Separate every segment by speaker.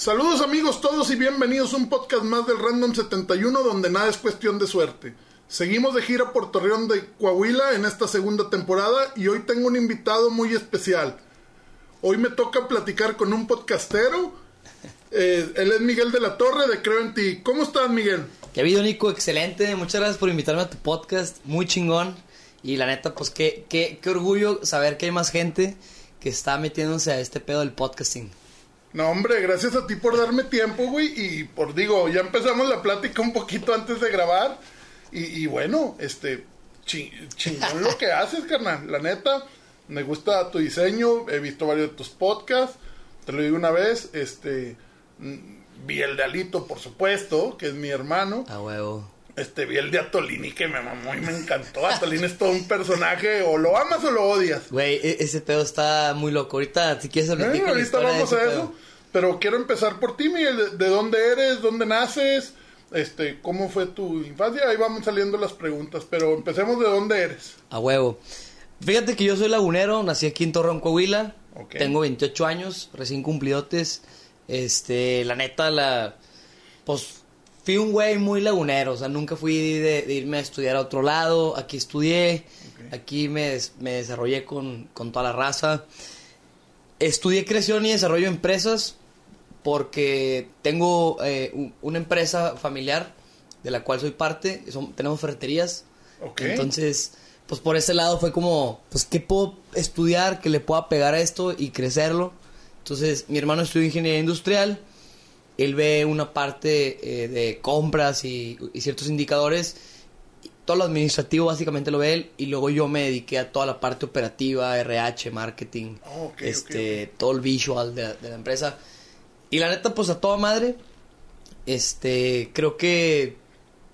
Speaker 1: Saludos amigos todos y bienvenidos a un podcast más del Random 71 donde nada es cuestión de suerte. Seguimos de gira por Torreón de Coahuila en esta segunda temporada y hoy tengo un invitado muy especial. Hoy me toca platicar con un podcastero. Eh, él es Miguel de la Torre de Creo en Ti. ¿Cómo estás Miguel?
Speaker 2: ¿Qué ha habido Nico? Excelente. Muchas gracias por invitarme a tu podcast. Muy chingón. Y la neta, pues qué, qué, qué orgullo saber que hay más gente que está metiéndose a este pedo del podcasting.
Speaker 1: No, hombre, gracias a ti por darme tiempo, güey. Y por, digo, ya empezamos la plática un poquito antes de grabar. Y, bueno, este, chingón lo que haces, carnal. La neta, me gusta tu diseño. He visto varios de tus podcasts. Te lo digo una vez, este, mm, vi el de Alito, por supuesto, que es mi hermano.
Speaker 2: A huevo.
Speaker 1: Este, vi el de Atolini que me mamó y me encantó. Atolini es todo un personaje, o lo amas o lo odias.
Speaker 2: Güey, e-, ese pedo está muy loco. Ahorita, si quieres
Speaker 1: eh, Ahorita vamos a eso. Pero quiero empezar por ti, Miguel. ¿De, dónde eres? ¿Dónde naces? Este, ¿cómo fue tu infancia? Ahí vamos saliendo las preguntas, pero empecemos de dónde eres.
Speaker 2: A huevo. Fíjate que yo soy lagunero, nací aquí en Torreón, Coahuila. Tengo 28 años, recién cumplidotes. Este, la neta, la. Pues fui un güey muy lagunero, o sea, nunca fui de, irme a estudiar a otro lado. Aquí estudié, aquí me, me desarrollé con, con, toda la raza. Estudié creación y desarrollo de empresas porque tengo eh, una empresa familiar de la cual soy parte. tenemos ferreterías. Entonces, pues por ese lado fue como, pues, ¿qué puedo estudiar que le pueda pegar a esto y crecerlo? Entonces, mi hermano estudió ingeniería industrial él ve una parte eh, de compras y, ciertos indicadores. Todo lo administrativo básicamente lo ve él y luego yo me dediqué a toda la parte operativa, RH, marketing,
Speaker 1: oh,
Speaker 2: este, todo el visual de, la empresa. Y la neta, pues a toda madre, este, creo que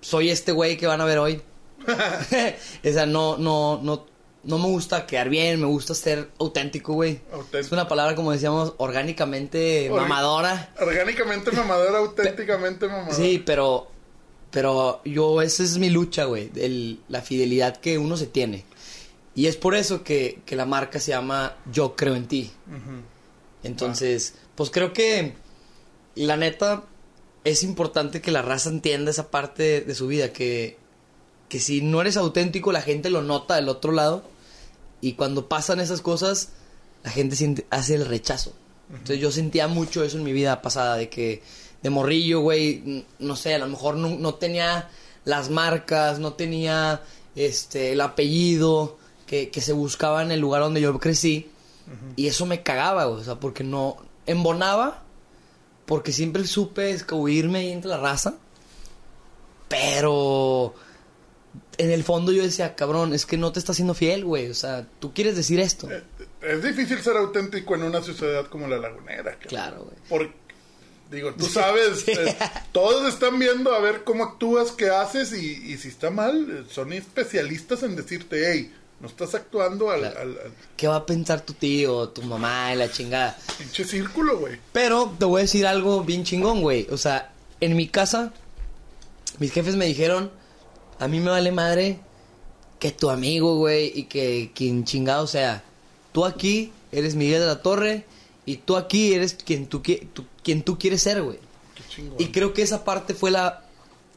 Speaker 2: soy este güey que van a ver hoy. o sea, no, no, no no me gusta quedar bien, me gusta ser auténtico, güey. Es una palabra, como decíamos, orgánicamente mamadora.
Speaker 1: Orgánicamente mamadora, auténticamente mamadora.
Speaker 2: Sí, pero, pero yo, esa es mi lucha, güey, la fidelidad que uno se tiene. Y es por eso que, la marca se llama Yo Creo en Ti. Entonces, pues creo que, la neta, es importante que la raza entienda esa parte de su vida, que, que si no eres auténtico, la gente lo nota del otro lado y cuando pasan esas cosas, la gente siente, hace el rechazo. Entonces yo sentía mucho eso en mi vida pasada, de que de morrillo, güey, no sé, a lo mejor no, tenía las marcas, no tenía este el apellido que, se buscaba en el lugar donde yo crecí. Y eso me cagaba, güey, o sea, porque no embonaba, porque siempre supe escabuirme ahí entre la raza. Pero en el fondo yo decía, cabrón, es que no te está haciendo fiel, güey. O sea, tú quieres decir esto.
Speaker 1: Eh, es difícil ser auténtico en una sociedad como la lagunera.
Speaker 2: Claro, güey.
Speaker 1: Porque, digo, tú sabes, eh, todos están viendo a ver cómo actúas, qué haces y, si está mal, son especialistas en decirte, hey, no estás actuando al, al,
Speaker 2: ¿Qué va a pensar tu tío, tu mamá y la chingada?
Speaker 1: Pinche círculo, güey.
Speaker 2: Pero te voy a decir algo bien chingón, güey. O sea, en mi casa, mis jefes me dijeron a mí me vale madre que tu amigo, güey, y que quien chingado sea. Tú aquí eres Miguel de la Torre y tú aquí eres quien tú, quien tú quieres ser, güey. Y creo que esa parte fue la,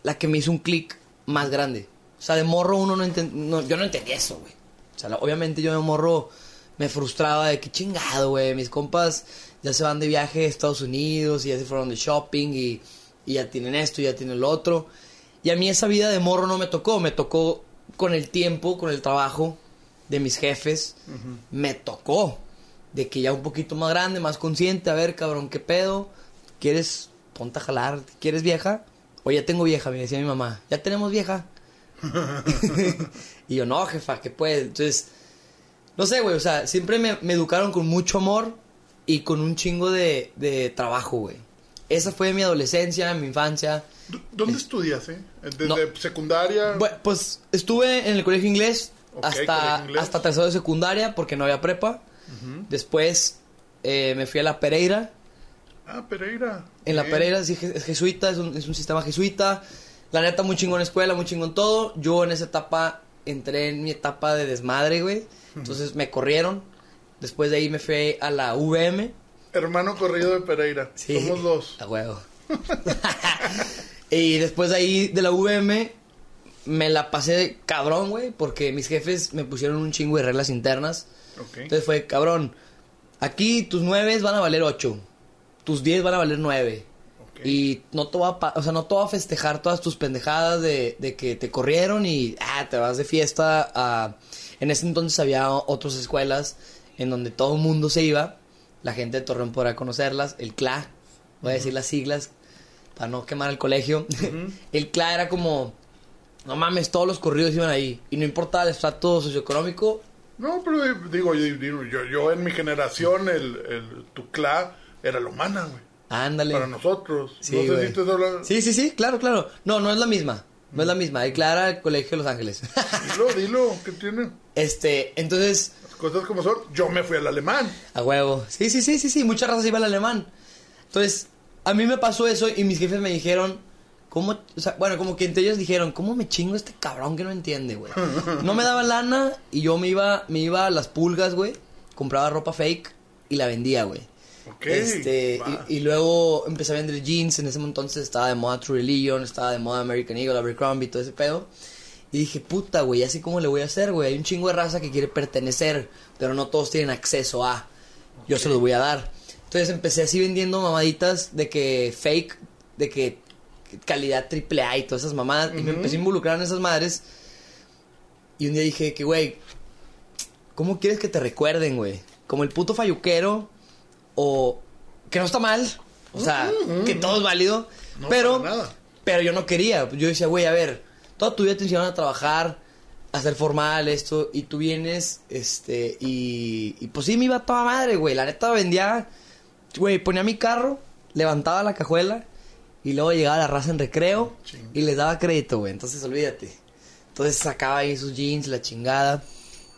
Speaker 2: la que me hizo un clic más grande. O sea, de morro uno no entendía, yo no entendía eso, güey. O sea, obviamente yo de morro me frustraba de que chingado, güey. Mis compas ya se van de viaje a Estados Unidos y ya se fueron de shopping y, y ya tienen esto y ya tienen lo otro. Y a mí esa vida de morro no me tocó, me tocó con el tiempo, con el trabajo de mis jefes, me tocó. De que ya un poquito más grande, más consciente, a ver, cabrón, ¿qué pedo? ¿Quieres, ponte a jalar? ¿Quieres vieja? O ya tengo vieja, me decía mi mamá, ya tenemos vieja. y yo, no, jefa, ¿qué puede? Entonces, no sé, güey, o sea, siempre me, educaron con mucho amor y con un chingo de, de trabajo, güey. Esa fue mi adolescencia, mi infancia.
Speaker 1: ¿Dónde estudias, eh? ¿Desde secundaria?
Speaker 2: Pues estuve en el colegio inglés hasta, hasta tercero de secundaria porque no había prepa. Después eh, me fui a la Pereira.
Speaker 1: Ah, Pereira.
Speaker 2: En la Pereira, sí, es jesuita, es un, es un sistema jesuita. La neta, muy chingón escuela, muy chingón todo. Yo en esa etapa entré en mi etapa de desmadre, güey. Entonces me corrieron. Después de ahí me fui a la VM.
Speaker 1: Hermano corrido de Pereira.
Speaker 2: Sí.
Speaker 1: Somos dos.
Speaker 2: A huevo. y después de ahí de la VM me la pasé cabrón, güey, porque mis jefes me pusieron un chingo de reglas internas. Entonces fue, cabrón, aquí tus nueve van a valer ocho, tus diez van a valer nueve. Y no te va a, o sea, no te va a festejar todas tus pendejadas de, de que te corrieron y ah, te vas de fiesta a... En ese entonces había otras escuelas en donde todo el mundo se iba. La gente de Torreón podrá conocerlas. El CLA, voy a decir las siglas para no quemar el colegio. el CLA era como, no mames, todos los corridos iban ahí. Y no importaba el estrato socioeconómico,
Speaker 1: No, pero eh, digo, yo, yo, yo en mi generación, el, el Tuclá era la humana, güey.
Speaker 2: Ándale.
Speaker 1: Para nosotros.
Speaker 2: Sí,
Speaker 1: no sé si te.
Speaker 2: Sí, sí, sí, claro, claro. No, no es la misma. No es la misma. El CLA era el colegio de Los Ángeles.
Speaker 1: Dilo, dilo, ¿qué tiene?
Speaker 2: este, entonces,
Speaker 1: Las cosas como son. Yo me fui al alemán.
Speaker 2: A huevo. Sí, sí, sí, sí, sí. Muchas razas iba al alemán. Entonces, a mí me pasó eso y mis jefes me dijeron, ¿cómo? O sea, bueno, como que entre ellos dijeron, ¿cómo me chingo este cabrón que no entiende, güey? No me daba lana y yo me iba, me iba a las pulgas, güey. Compraba ropa fake y la vendía, güey. Este, y luego empecé a vender jeans. En ese entonces estaba de moda True Religion, estaba de moda American Eagle, Abercrombie, todo ese pedo. Y dije, puta, güey, así como le voy a hacer, güey. Hay un chingo de raza que quiere pertenecer, pero no todos tienen acceso a. Yo se los voy a dar. Entonces empecé así vendiendo mamaditas de que fake, de que calidad triple A y todas esas mamadas. Y me empecé a involucrar en esas madres. Y un día dije que, güey, ¿cómo quieres que te recuerden, güey? Como el puto falluquero o que no está mal, o sea, que todo es válido,
Speaker 1: No,
Speaker 2: pero
Speaker 1: nada.
Speaker 2: pero yo no quería, yo decía, güey, a ver, toda tu vida te enseñaron a trabajar, a ser formal esto y tú vienes este y, y pues sí me iba toda madre, güey, la neta vendía, güey, ponía mi carro, levantaba la cajuela y luego llegaba la raza en recreo
Speaker 1: Ching.
Speaker 2: y les daba crédito, güey, entonces olvídate. Entonces sacaba ahí sus jeans, la chingada.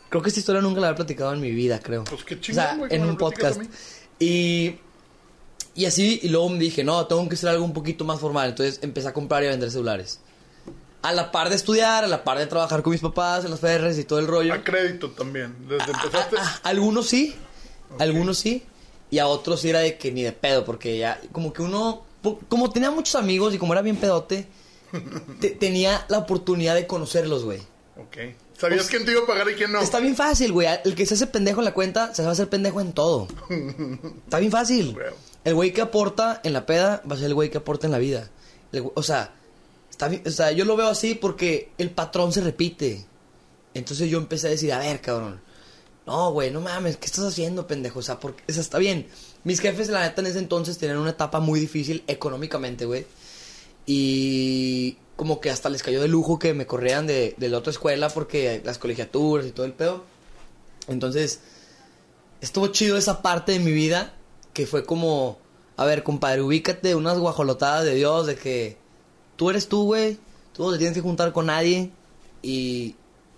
Speaker 2: Creo que esta historia nunca la había platicado en mi vida, creo.
Speaker 1: Pues qué
Speaker 2: O
Speaker 1: chingón,
Speaker 2: sea,
Speaker 1: güey, que
Speaker 2: en un podcast. Y, y así, y luego me dije, no, tengo que hacer algo un poquito más formal. Entonces empecé a comprar y a vender celulares. A la par de estudiar, a la par de trabajar con mis papás en las ferres y todo el rollo.
Speaker 1: A crédito también. Desde empezaste.
Speaker 2: A- a- algunos sí, algunos sí. Y a otros sí era de que ni de pedo, porque ya, como que uno, como tenía muchos amigos y como era bien pedote, te- tenía la oportunidad de conocerlos, güey.
Speaker 1: Ok. ¿Sabías quién te iba a pagar y quién no?
Speaker 2: Está bien fácil, güey. El que se hace pendejo en la cuenta, se va a hacer pendejo en todo. Está bien fácil. El güey que aporta en la peda va a ser el güey que aporta en la vida. El o sea, está bien, o sea, yo lo veo así porque el patrón se repite. Entonces yo empecé a decir, a ver, cabrón. No, güey, no mames, ¿qué estás haciendo, pendejo? O sea, porque, o sea, está bien. Mis jefes, la neta, en ese entonces tenían una etapa muy difícil económicamente, güey. Y como que hasta les cayó de lujo que me corrieran de, de la otra escuela porque las colegiaturas y todo el pedo. Entonces, estuvo chido esa parte de mi vida que fue como, a ver, compadre, ubícate unas guajolotadas de Dios de que tú eres tú, güey, tú no te tienes que juntar con nadie y,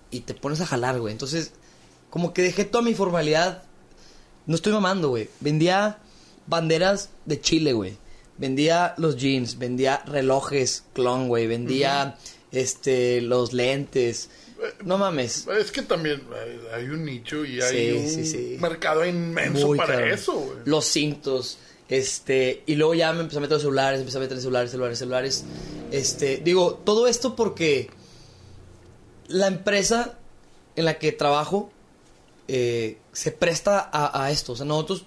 Speaker 2: y te pones a jalar, güey. Entonces, como que dejé toda mi formalidad. No estoy mamando, güey. Vendía banderas de Chile, güey. Vendía los jeans, vendía relojes clon, güey. Vendía este los lentes. No mames.
Speaker 1: Es que también hay, un nicho y hay
Speaker 2: Sí,
Speaker 1: un
Speaker 2: sí, sí.
Speaker 1: mercado inmenso
Speaker 2: Muy
Speaker 1: para eso, güey.
Speaker 2: Los cintos. Este, y luego ya me empecé a meter los celulares, empecé a meter celulares, celulares, celulares. Este, digo, todo esto porque la empresa en la que trabajo eh, se presta a, a esto. O sea, nosotros,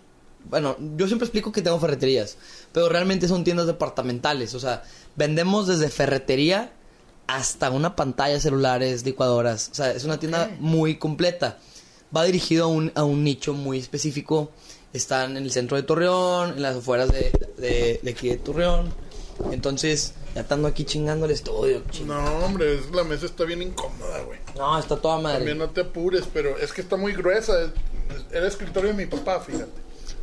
Speaker 2: bueno, yo siempre explico que tengo ferreterías, pero realmente son tiendas departamentales. O sea, vendemos desde ferretería hasta una pantalla, celulares, licuadoras. O sea, es una tienda muy completa. Va dirigido a un, a un nicho muy específico. Están en el centro de Torreón, en las afueras de, de, de aquí de Torreón. Entonces, ya estando aquí chingando el estudio.
Speaker 1: No, hombre, es- la mesa está bien incómoda, güey.
Speaker 2: No, está toda madre.
Speaker 1: También no te apures, pero es que está muy gruesa. Es- Era escritorio de mi papá, fíjate.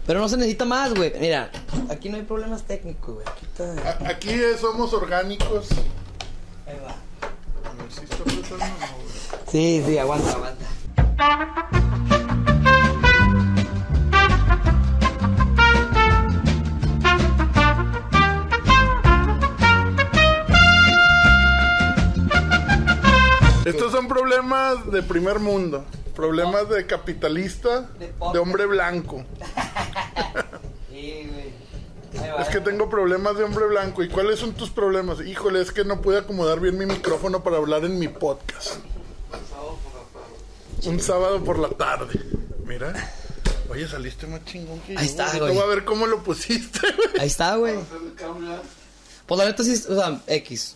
Speaker 2: Pero no se necesita más, güey. Mira, aquí no hay problemas técnicos, güey. Aquí está.
Speaker 1: Aquí eh, somos orgánicos.
Speaker 2: Ahí va.
Speaker 1: A ver si está apretando no, güey.
Speaker 2: Sí, sí, aguanta, aguanta.
Speaker 1: Estos son problemas de primer mundo. Problemas de capitalista,
Speaker 2: de
Speaker 1: hombre blanco.
Speaker 2: Sí, güey.
Speaker 1: Es que tengo problemas de hombre blanco. ¿Y cuáles son tus problemas? Híjole, es que no pude acomodar bien mi micrófono para hablar en mi podcast. Un sábado por la tarde. Mira. Oye, saliste más chingón que
Speaker 2: Ahí
Speaker 1: yo,
Speaker 2: está,
Speaker 1: güey. a ver cómo lo pusiste, güey.
Speaker 2: Ahí está, güey. Pues la neta sí, o sea, X.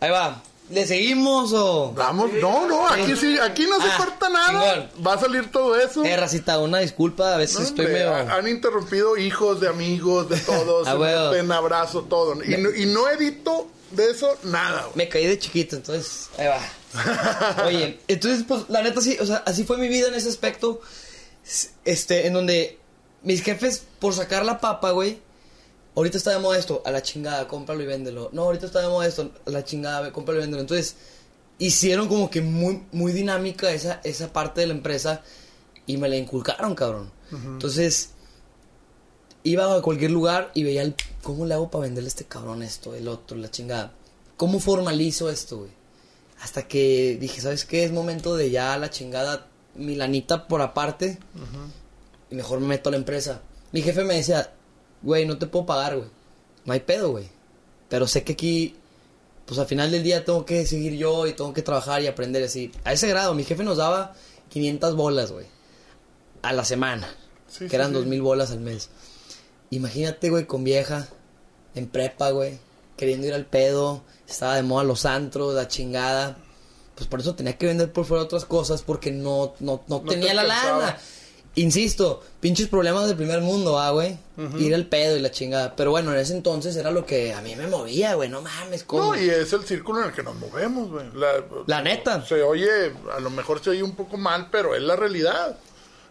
Speaker 2: Ahí va. ¿Le seguimos o...?
Speaker 1: Vamos, no, no, aquí sí, aquí no se
Speaker 2: Ah,
Speaker 1: corta nada. Va a salir todo eso.
Speaker 2: Eh, racita, una disculpa, a veces
Speaker 1: No,
Speaker 2: estoy
Speaker 1: hombre,
Speaker 2: medio...
Speaker 1: ha- Han interrumpido hijos de amigos, de todos.
Speaker 2: Ah, huevo.
Speaker 1: abrazo, todo. Y, no, y no edito de eso nada, güey.
Speaker 2: Me caí de chiquito, entonces, ahí va. Oye, entonces, pues, la neta sí, o sea, así fue mi vida en ese aspecto. S- Este, en donde mis jefes, por sacar la papa, güey, ahorita está de moda esto, a la chingada, cómpralo y véndelo. No, ahorita está de moda esto, a la chingada, cómpralo y véndelo. Entonces, hicieron como que muy, muy dinámica esa, esa parte de la empresa y me la inculcaron, cabrón. Entonces, iba a cualquier lugar y veía el, cómo le hago para venderle a este cabrón esto, el otro, la chingada. ¿Cómo formalizo esto, güey? Hasta que dije, ¿sabes qué? Es momento de ya la chingada milanita por aparte. Y mejor me meto a la empresa. Mi jefe me decía, güey, no te puedo pagar, güey. No hay pedo, güey. Pero sé que aquí, pues al final del día tengo que seguir yo y tengo que trabajar y aprender así. A ese grado, mi jefe nos daba 500 bolas, güey. A la semana.
Speaker 1: Sí,
Speaker 2: que
Speaker 1: sí,
Speaker 2: eran
Speaker 1: sí.
Speaker 2: 2000 bolas al mes. Imagínate, güey, con vieja, en prepa, güey, queriendo ir al pedo, estaba de moda los antros, la chingada. Pues por eso tenía que vender por fuera otras cosas porque no, no, no,
Speaker 1: No te
Speaker 2: tenía la
Speaker 1: alcanzaba.
Speaker 2: lana. Insisto, pinches problemas del primer mundo, ah, güey. Ir al pedo y la chingada. Pero bueno, en ese entonces era lo que a mí me movía, güey. No mames, ¿cómo?
Speaker 1: No, y es el círculo en el que nos movemos, güey. La,
Speaker 2: La neta.
Speaker 1: Se oye, a lo mejor se oye un poco mal, pero es la realidad.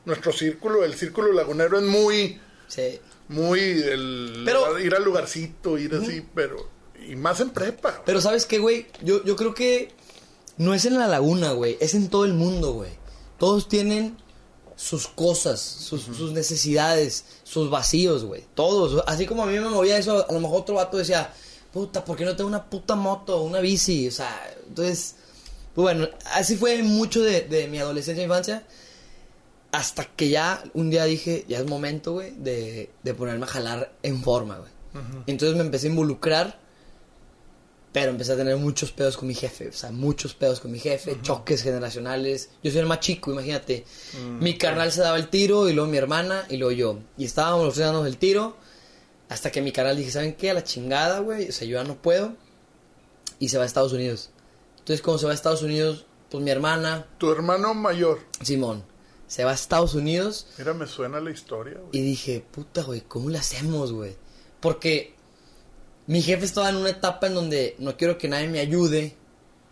Speaker 1: Nuestro círculo, el círculo lagunero es muy,
Speaker 2: Sí.
Speaker 1: muy el
Speaker 2: Pero-
Speaker 1: ir al lugarcito, ir así, pero y más en prepa. güey.
Speaker 2: Pero ¿sabes qué, güey? Yo, yo creo que no es en la laguna, güey. Es en todo el mundo, güey. Todos tienen sus cosas, sus, sus necesidades, sus vacíos, güey. Todos. Así como a mí me movía eso, a lo mejor otro vato decía, puta, ¿por qué no tengo una puta moto, una bici? O sea, entonces, pues bueno, así fue mucho de, de mi adolescencia e infancia. Hasta que ya un día dije, ya es momento, güey, de, de ponerme a jalar en forma, güey. Entonces me empecé a involucrar pero empecé a tener muchos pedos con mi jefe, o sea, muchos pedos con mi jefe, choques generacionales. Yo soy el más chico, imagínate. Mi carnal se daba el tiro y luego mi hermana y luego yo. Y estábamos los tres dándonos el tiro hasta que mi carnal dije, ¿saben qué? A la chingada, güey. O sea, yo ya no puedo. Y se va a Estados Unidos. Entonces, como se va a Estados Unidos, pues mi hermana,
Speaker 1: Tu hermano mayor.
Speaker 2: Simón, se va a Estados Unidos
Speaker 1: Mira, me suena la historia, güey.
Speaker 2: y dije, puta, güey, ¿cómo le hacemos, güey? Porque mi jefe estaba en una etapa en donde no quiero que nadie me ayude.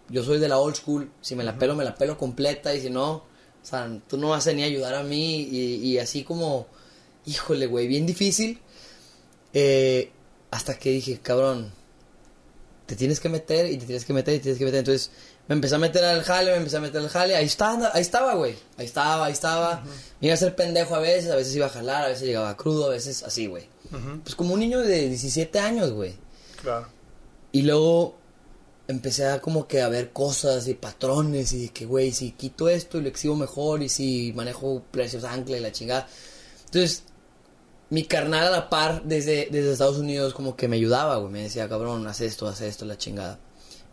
Speaker 2: Yo soy de la old school. Si me la pelo, me la pelo completa. Y si no, o sea, tú no vas a ni ayudar a mí. Y, y así como, híjole, güey, bien difícil. Eh, hasta que dije, cabrón, te tienes que meter y te tienes que meter y te tienes que meter. Entonces me empecé a meter al jale, me empecé a meter al jale. Ahí estaba, ahí estaba, güey. Ahí estaba, ahí estaba. Me iba a hacer pendejo a veces, a veces iba a jalar, a veces llegaba crudo, a veces así, güey. Pues como un niño de 17 años, güey. Y luego empecé a como que a ver cosas y patrones y que, güey, si quito esto y lo exhibo mejor y si manejo precios ancla y la chingada. Entonces, mi carnal a la par desde, desde Estados Unidos como que me ayudaba, güey. Me decía, cabrón, haz esto, haz esto, la chingada.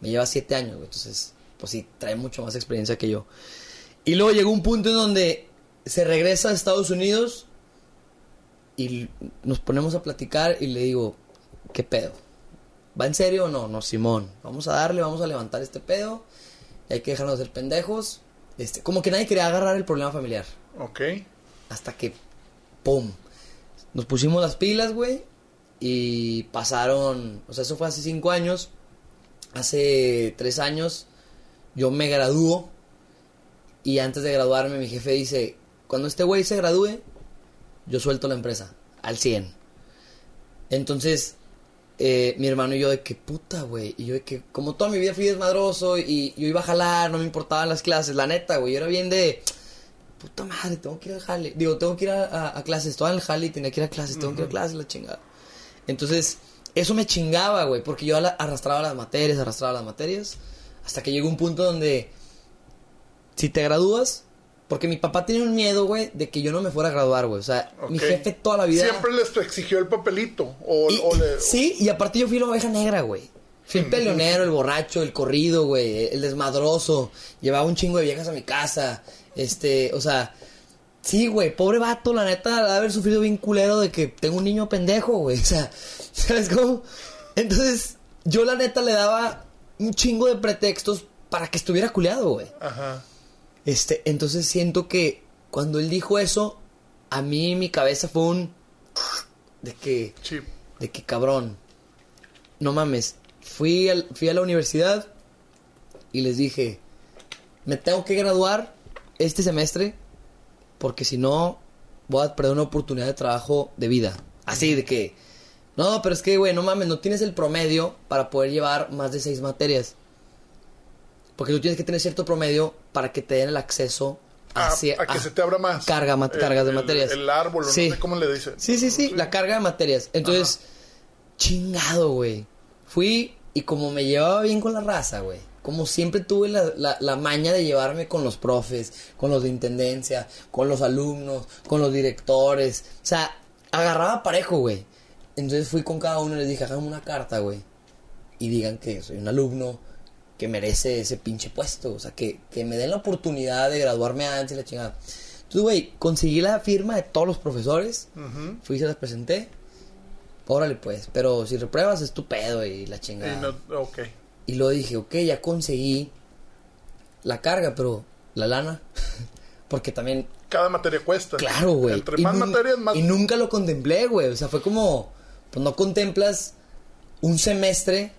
Speaker 2: Me lleva siete años, güey. Entonces, pues sí, trae mucho más experiencia que yo. Y luego llegó un punto en donde se regresa a Estados Unidos y nos ponemos a platicar y le digo, ¿qué pedo? ¿Va en serio o no? No, Simón. Vamos a darle, vamos a levantar este pedo. Y hay que dejarnos de ser pendejos. Este, como que nadie quería agarrar el problema familiar.
Speaker 1: Ok.
Speaker 2: Hasta que, ¡pum! Nos pusimos las pilas, güey. Y pasaron, o sea, eso fue hace cinco años. Hace tres años yo me graduó. Y antes de graduarme mi jefe dice, cuando este güey se gradúe, yo suelto la empresa al 100. Entonces, eh, mi hermano y yo de que puta, güey. Y yo de que, como toda mi vida fui desmadroso y yo iba a jalar, no me importaban las clases. La neta, güey, yo era bien de, puta madre, tengo que ir al jale. Digo, tengo que ir a, a- a clases. Estaba en el jale y tenía que ir a clases, tengo que ir a clases, la chingada. Entonces, eso me chingaba, güey, porque yo arrastraba las materias, arrastraba las materias. Hasta que llegó un punto donde, si te gradúas, Porque mi papá tenía un miedo, güey, de que yo no me fuera a graduar, güey. O sea, mi jefe toda la vida...
Speaker 1: Siempre les exigió el papelito. O,
Speaker 2: Y-
Speaker 1: o le-
Speaker 2: Sí, y aparte yo fui la oveja negra, güey. Fui el peleonero, el borracho, el corrido, güey, el desmadroso. Llevaba un chingo de viejas a mi casa. Este, o sea, sí, güey, pobre vato, la neta, de haber sufrido bien culero de que tengo un niño pendejo, güey. O sea, ¿sabes cómo? Entonces, yo la neta le daba un chingo de pretextos para que estuviera culeado, güey.
Speaker 1: Ajá.
Speaker 2: Este, entonces siento que cuando él dijo eso, a mí mi cabeza fue un de que de que cabrón. No mames. Fui, al- fui a la universidad y les dije, me tengo que graduar este semestre porque si no voy a perder una oportunidad de trabajo de vida. Así de que, no, pero es que, güey, no mames, no tienes el promedio para poder llevar más de seis materias. Porque tú tienes que tener cierto promedio para que te den el acceso
Speaker 1: A,
Speaker 2: hacia-
Speaker 1: a que
Speaker 2: a-
Speaker 1: se te abra más.
Speaker 2: Carga, mat-
Speaker 1: El-
Speaker 2: cargas de
Speaker 1: el-
Speaker 2: materias.
Speaker 1: El, árbol,
Speaker 2: Sí.
Speaker 1: no sé cómo le dicen.
Speaker 2: Sí, sí, sí, la carga de materias. Entonces, chingado, güey. Fui y como me llevaba bien con la raza, güey. Como siempre tuve la, la, la maña de llevarme con los profes, con los de intendencia, con los alumnos, con los directores. O sea, agarraba parejo, güey. Entonces fui con cada uno y les dije, háganme una carta, güey. Y digan que soy un alumno que merece ese pinche puesto. O sea, que, que me den la oportunidad de graduarme antes y la chingada. Entonces, güey, conseguí la firma de todos los profesores.
Speaker 1: Ujú.
Speaker 2: Fui y se las presenté. Órale, pues. Pero si repruebas es tu pedo y la
Speaker 1: Y
Speaker 2: chingada.
Speaker 1: no- ok.
Speaker 2: Y luego dije, ok, ya conseguí la carga, pero la lana. Porque también,
Speaker 1: Cada materia cuesta.
Speaker 2: claro, güey.
Speaker 1: Entre
Speaker 2: Y
Speaker 1: más materias, más.
Speaker 2: Y nunca lo contemplé, güey. O sea, fue como, pues no contemplas un semestre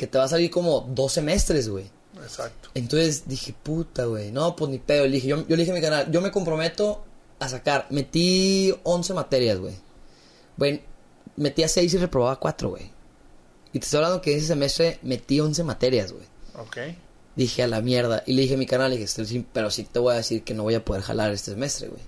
Speaker 2: que te va a salir como dos semestres, güey.
Speaker 1: Exacto.
Speaker 2: Entonces dije, puta, güey. No, pues ni pedo. Le dije, yo, yo le dije a mi canal, yo me comprometo a sacar. Metí 11 materias, güey. Güey, metí a 6 y reprobaba 4, güey. Y te estoy hablando que ese semestre metí 11 materias, güey.
Speaker 1: Ok.
Speaker 2: Dije a la mierda. Y le dije a mi canal, le dije, "Este, sí, pero sí te voy a decir que no voy a poder jalar este semestre, güey.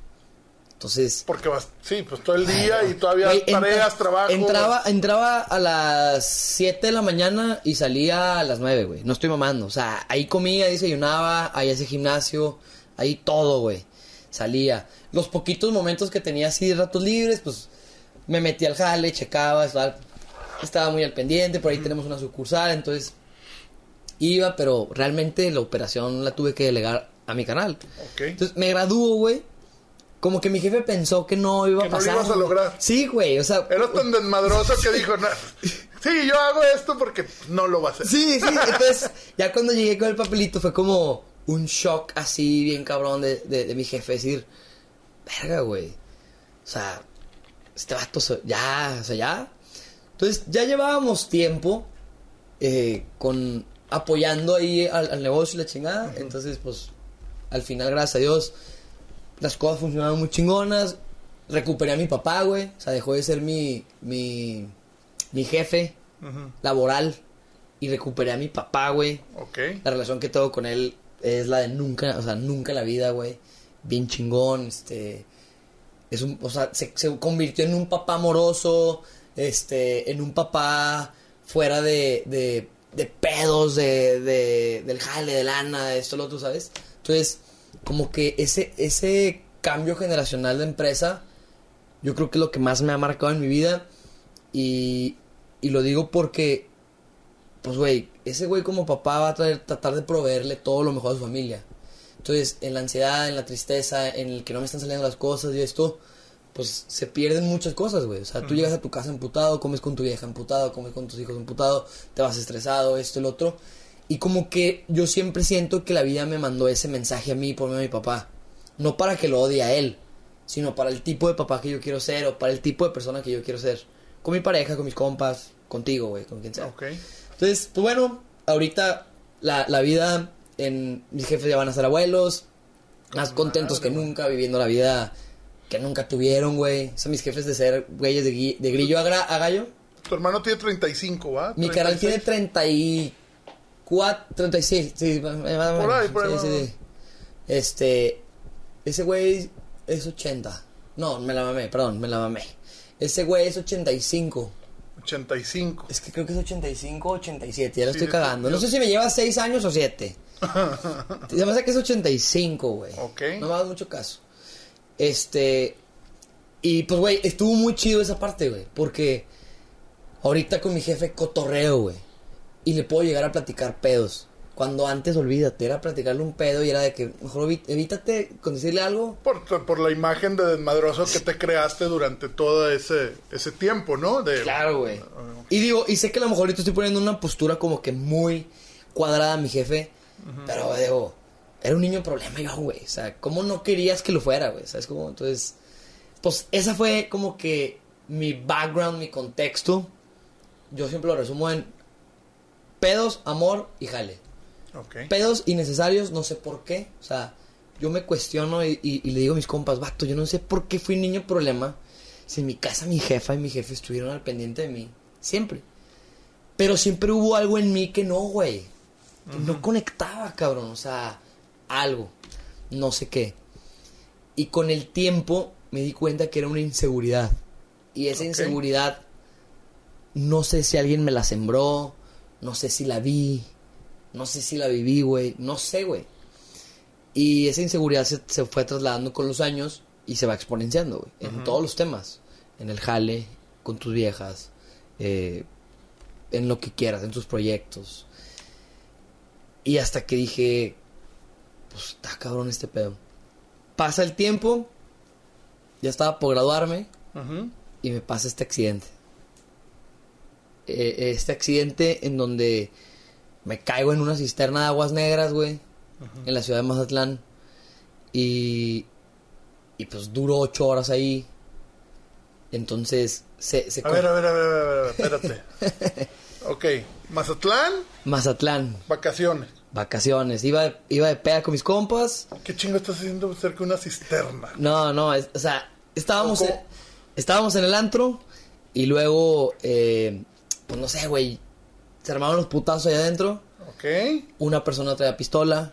Speaker 2: Entonces.
Speaker 1: Porque vas, sí, pues todo el día y todavía
Speaker 2: entra-
Speaker 1: tareas, trabajo.
Speaker 2: Entraba, entraba a las 7 de la mañana y salía a las 9, güey. No estoy mamando. O sea, ahí comía, ahí desayunaba, ahí hacía gimnasio, ahí todo, güey. Salía. Los poquitos momentos que tenía así de ratos libres, pues me metí al jale, checaba, estaba, estaba muy al pendiente. Por ahí tenemos una sucursal, entonces iba, pero realmente la operación la tuve que delegar a mi canal. Entonces me graduó, güey. Como que mi jefe pensó que no iba
Speaker 1: Que
Speaker 2: a
Speaker 1: no lo
Speaker 2: pasar.
Speaker 1: ibas a lograr.
Speaker 2: Sí, güey, o sea.
Speaker 1: Era tan desmadroso que dijo, "No, sí, yo hago esto porque no lo va a hacer.
Speaker 2: Sí, sí. Entonces, ya cuando llegué con el papelito fue como un shock así, bien cabrón de, de, de mi jefe. Decir, verga, güey. O sea, este vato, ya, o sea, ya. Entonces, ya llevábamos tiempo eh, con apoyando ahí al, al negocio y la chingada. Entonces, pues, al final, gracias a Dios, las cosas funcionaron muy chingonas. Recuperé a mi papá, güey. O sea, dejó de ser mi, mi, mi jefe laboral. Y recuperé a mi papá, güey.
Speaker 1: Ok.
Speaker 2: La relación que tengo con él es la de nunca, o sea, nunca en la vida, güey. Bien chingón, este. Es un, o sea, se, se convirtió en un papá amoroso, este, en un papá fuera de, de, de pedos, de, de, del jale, de lana, de esto, lo otro, ¿sabes? Entonces, como que ese, ese cambio generacional de empresa, yo creo que es lo que más me ha marcado en mi vida. Y, y lo digo porque pues güey, ese güey como papá va a traer, tratar de proveerle todo lo mejor a su familia. Entonces, en la ansiedad, en la tristeza, en el que no me están saliendo las cosas y esto, pues se pierden muchas cosas, güey. O sea, tú llegas a tu casa emputado, comes con tu vieja emputado, comes con tus hijos emputado, te vas estresado, esto, el otro. Y como que yo siempre siento que la vida me mandó ese mensaje a mí por medio de mi papá. No para que lo odie a él, sino para el tipo de papá que yo quiero ser o para el tipo de persona que yo quiero ser. Con mi pareja, con mis compas, contigo, güey, con quien sea. Entonces, pues bueno, ahorita la, la vida, en mis jefes ya van a ser abuelos, más
Speaker 1: Con
Speaker 2: contentos que nunca, viviendo la vida que nunca tuvieron, güey. Son mis jefes de ser güeyes de, de grillo a, gra- a gallo.
Speaker 1: Tu hermano tiene 35, ¿va?
Speaker 2: Mi canal tiene
Speaker 1: 36.
Speaker 2: 34, 36, sí, más o menos.
Speaker 1: Por ahí, por ahí,
Speaker 2: Sí, sí, sí. Este, ese güey es 80. No, me la mamé, perdón, me la mamé. Ese güey es 85.
Speaker 1: 85.
Speaker 2: Es que creo que es 85 o 87, ya la
Speaker 1: Sí,
Speaker 2: estoy cagando. No sé si me lleva 6 años o 7. Se me hace que es 85, güey.
Speaker 1: Ok.
Speaker 2: No me hagas mucho caso. Este. Y pues, güey, estuvo muy chido esa parte, güey. Porque ahorita con mi jefe cotorreo, güey. Y le puedo llegar a platicar pedos. Cuando antes, olvídate, era platicarle un pedo y era de que mejor evítate con decirle algo.
Speaker 1: Por, por la imagen de desmadroso que te creaste durante todo ese, ese tiempo, ¿no? De,
Speaker 2: Claro, güey. Y digo, y sé que a lo mejor ahorita estoy poniendo una postura como que muy cuadrada a mi jefe. Pero, digo, era un niño problema yo, güey. O sea, ¿cómo no querías que lo fuera, güey? ¿Sabes cómo? Entonces, pues esa fue como que mi background, mi contexto. Yo siempre lo resumo en pedos, amor y jale.
Speaker 1: Ok.
Speaker 2: Pedos innecesarios, no sé por qué. O sea, yo me cuestiono y, y- y le digo a mis compas, vato, yo no sé por qué fui niño problema. Si en mi casa mi jefa y mi jefe estuvieron al pendiente de mí. Siempre. Pero siempre hubo algo en mí que no, güey. No conectaba, cabrón. O sea, algo. No sé qué. Y con el tiempo me di cuenta que era una inseguridad. Y esa inseguridad, no sé si alguien me la sembró, no sé si la vi, no sé si la viví, güey, no sé, güey. Y esa inseguridad se, se fue trasladando con los años y se va exponenciando, güey, en todos los temas. En el jale, con tus viejas, eh, en lo que quieras, en tus proyectos. Y hasta que dije, pues está cabrón este pedo. Pasa el tiempo, ya estaba por graduarme y me pasa este accidente. Eh, este accidente en donde me caigo en una cisterna de aguas negras, güey, en la ciudad de Mazatlán. Y, y pues duro ocho horas ahí. Entonces, se, se
Speaker 1: A ver, a ver, a ver, a ver, a ver, espérate. ok, Mazatlán,
Speaker 2: Mazatlán,
Speaker 1: vacaciones.
Speaker 2: vacaciones. Iba, iba de peda con mis compas.
Speaker 1: ¿Qué chingo estás haciendo cerca de una cisterna?
Speaker 2: No, no, es- o sea, estábamos, en, estábamos en el antro y luego, eh, pues no sé, güey, se armaron los putazos allá adentro.
Speaker 1: Ok,
Speaker 2: Una persona traía pistola.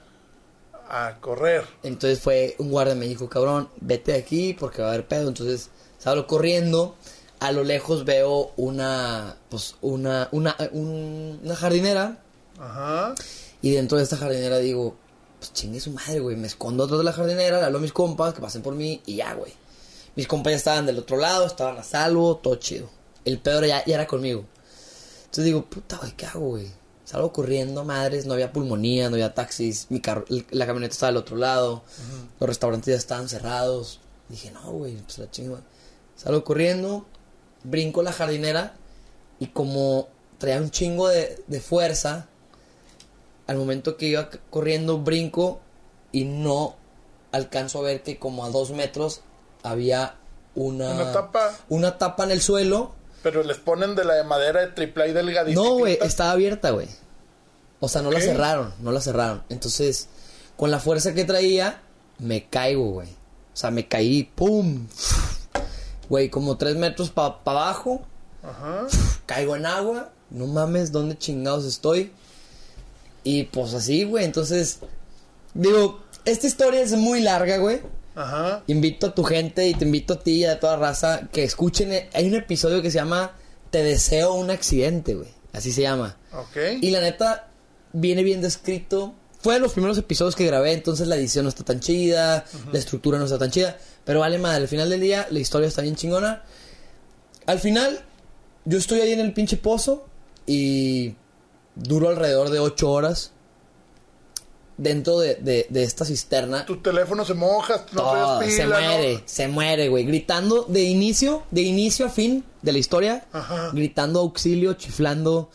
Speaker 1: a correr.
Speaker 2: Entonces fue un guardia me dijo, cabrón, vete de aquí porque va a haber pedo. Entonces salgo corriendo. A lo lejos veo una, pues, una, una, un- una jardinera.
Speaker 1: Ajá.
Speaker 2: Y dentro de esta jardinera digo, pues chingue su madre, güey. Me escondo atrás de la jardinera, le hablo a mis compas que pasen por mí y ya, güey. Mis compas ya estaban del otro lado, estaban a salvo, todo chido. El peor ya, ya era conmigo. Entonces digo, puta, güey, ¿qué hago, güey? Salgo corriendo, madres, no había pulmonía, no había taxis, mi carro, la camioneta estaba del otro lado, los restaurantes ya estaban cerrados. Dije, no, güey, pues la chinga. Salgo corriendo, brinco la jardinera y como traía un chingo de, de fuerza, al momento que iba corriendo brinco y no alcanzo a ver que como a dos metros había una...
Speaker 1: Una tapa.
Speaker 2: Una tapa en el suelo.
Speaker 1: Pero les ponen de la de madera de triple y delgadita.
Speaker 2: No, güey, estaba abierta, güey. O sea, no la cerraron, no la cerraron. Entonces, con la fuerza que traía, me caigo, güey. O sea, me caí, ¡pum! Güey, como tres metros para abajo,
Speaker 1: Ajá.
Speaker 2: caigo en agua, no mames, ¿dónde chingados estoy? Y pues así, güey, entonces, digo, esta historia es muy larga, güey.
Speaker 1: Ajá.
Speaker 2: Invito a tu gente y te invito a ti y a toda raza que escuchen. Hay un episodio que se llama Te deseo un accidente, güey. Así se llama.
Speaker 1: Ok.
Speaker 2: Y la neta, viene bien descrito. Fue de los primeros episodios que grabé, entonces la edición no está tan chida, la estructura no está tan chida. Pero vale madre, al final del día la historia está bien chingona. Al final, yo estoy ahí en el pinche pozo y duro alrededor de 8 horas dentro de, de- de esta cisterna.
Speaker 1: Tu teléfono se moja, no
Speaker 2: Todo, se
Speaker 1: pila, ¿no?
Speaker 2: muere, se muere, güey. Gritando de inicio, de inicio a fin de la historia.
Speaker 1: Ajá.
Speaker 2: Gritando auxilio, chiflando.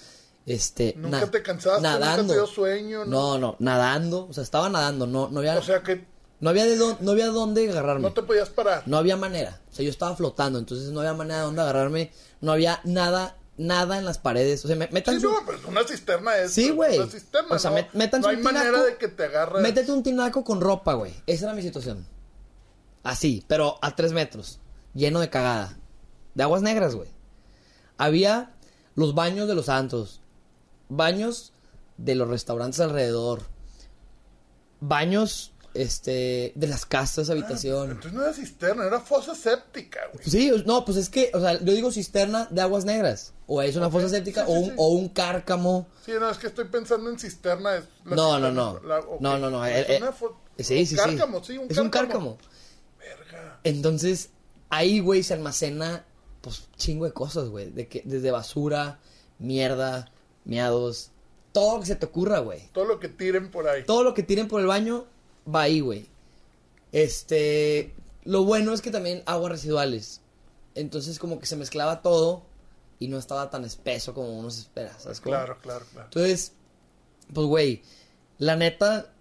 Speaker 2: Este.
Speaker 1: Nunca
Speaker 2: na-
Speaker 1: te cansaste, nunca
Speaker 2: nadando.
Speaker 1: te dio sueño, ¿no?
Speaker 2: No, no, nadando. O sea, estaba nadando. No, no había.
Speaker 1: O sea que
Speaker 2: no había de no había dónde agarrarme.
Speaker 1: no te podías parar.
Speaker 2: No había manera. O sea, yo estaba flotando, entonces no había manera de dónde agarrarme. No había nada, nada en las paredes. O sea, me,
Speaker 1: Sí,
Speaker 2: metan su-
Speaker 1: no, pero es una cisterna es.
Speaker 2: Sí, güey.
Speaker 1: Una cisterna,
Speaker 2: O sea,
Speaker 1: ¿no?
Speaker 2: met- métanse
Speaker 1: no hay manera de que te agarres.
Speaker 2: Métete un tinaco con ropa, güey. Esa era mi situación. Así, pero a tres metros. Lleno de cagada. De aguas negras, güey. Había los baños de los santos. Baños de los restaurantes alrededor. Baños este, de las casas, habitación.
Speaker 1: Entonces no era cisterna, era fosa séptica, güey.
Speaker 2: Sí, no, pues es que, o sea, yo digo cisterna de aguas negras. O es una fosa séptica
Speaker 1: Sí, sí,
Speaker 2: o, un,
Speaker 1: sí.
Speaker 2: o un cárcamo.
Speaker 1: Sí, no, es que estoy pensando en cisterna. es la
Speaker 2: No, no,
Speaker 1: cisterna,
Speaker 2: no.
Speaker 1: la-.
Speaker 2: No, no, no,
Speaker 1: Es
Speaker 2: eh,
Speaker 1: una
Speaker 2: eh,
Speaker 1: fo-
Speaker 2: Sí, sí,
Speaker 1: cárcamo,
Speaker 2: sí.
Speaker 1: un
Speaker 2: es un
Speaker 1: cárcamo.
Speaker 2: cárcamo.
Speaker 1: Verga.
Speaker 2: Entonces, ahí, güey, se almacena, pues, chingo de cosas, güey. De que, desde basura, mierda, miados, todo lo que se te ocurra, güey.
Speaker 1: Todo lo que tiren por ahí.
Speaker 2: Todo lo que tiren por el baño va ahí, güey. Este, lo bueno es que también aguas residuales. Entonces, como que se mezclaba todo y no estaba tan espeso como uno se espera, ¿sabes?
Speaker 1: Claro, claro, claro.
Speaker 2: Entonces, pues, güey, la neta,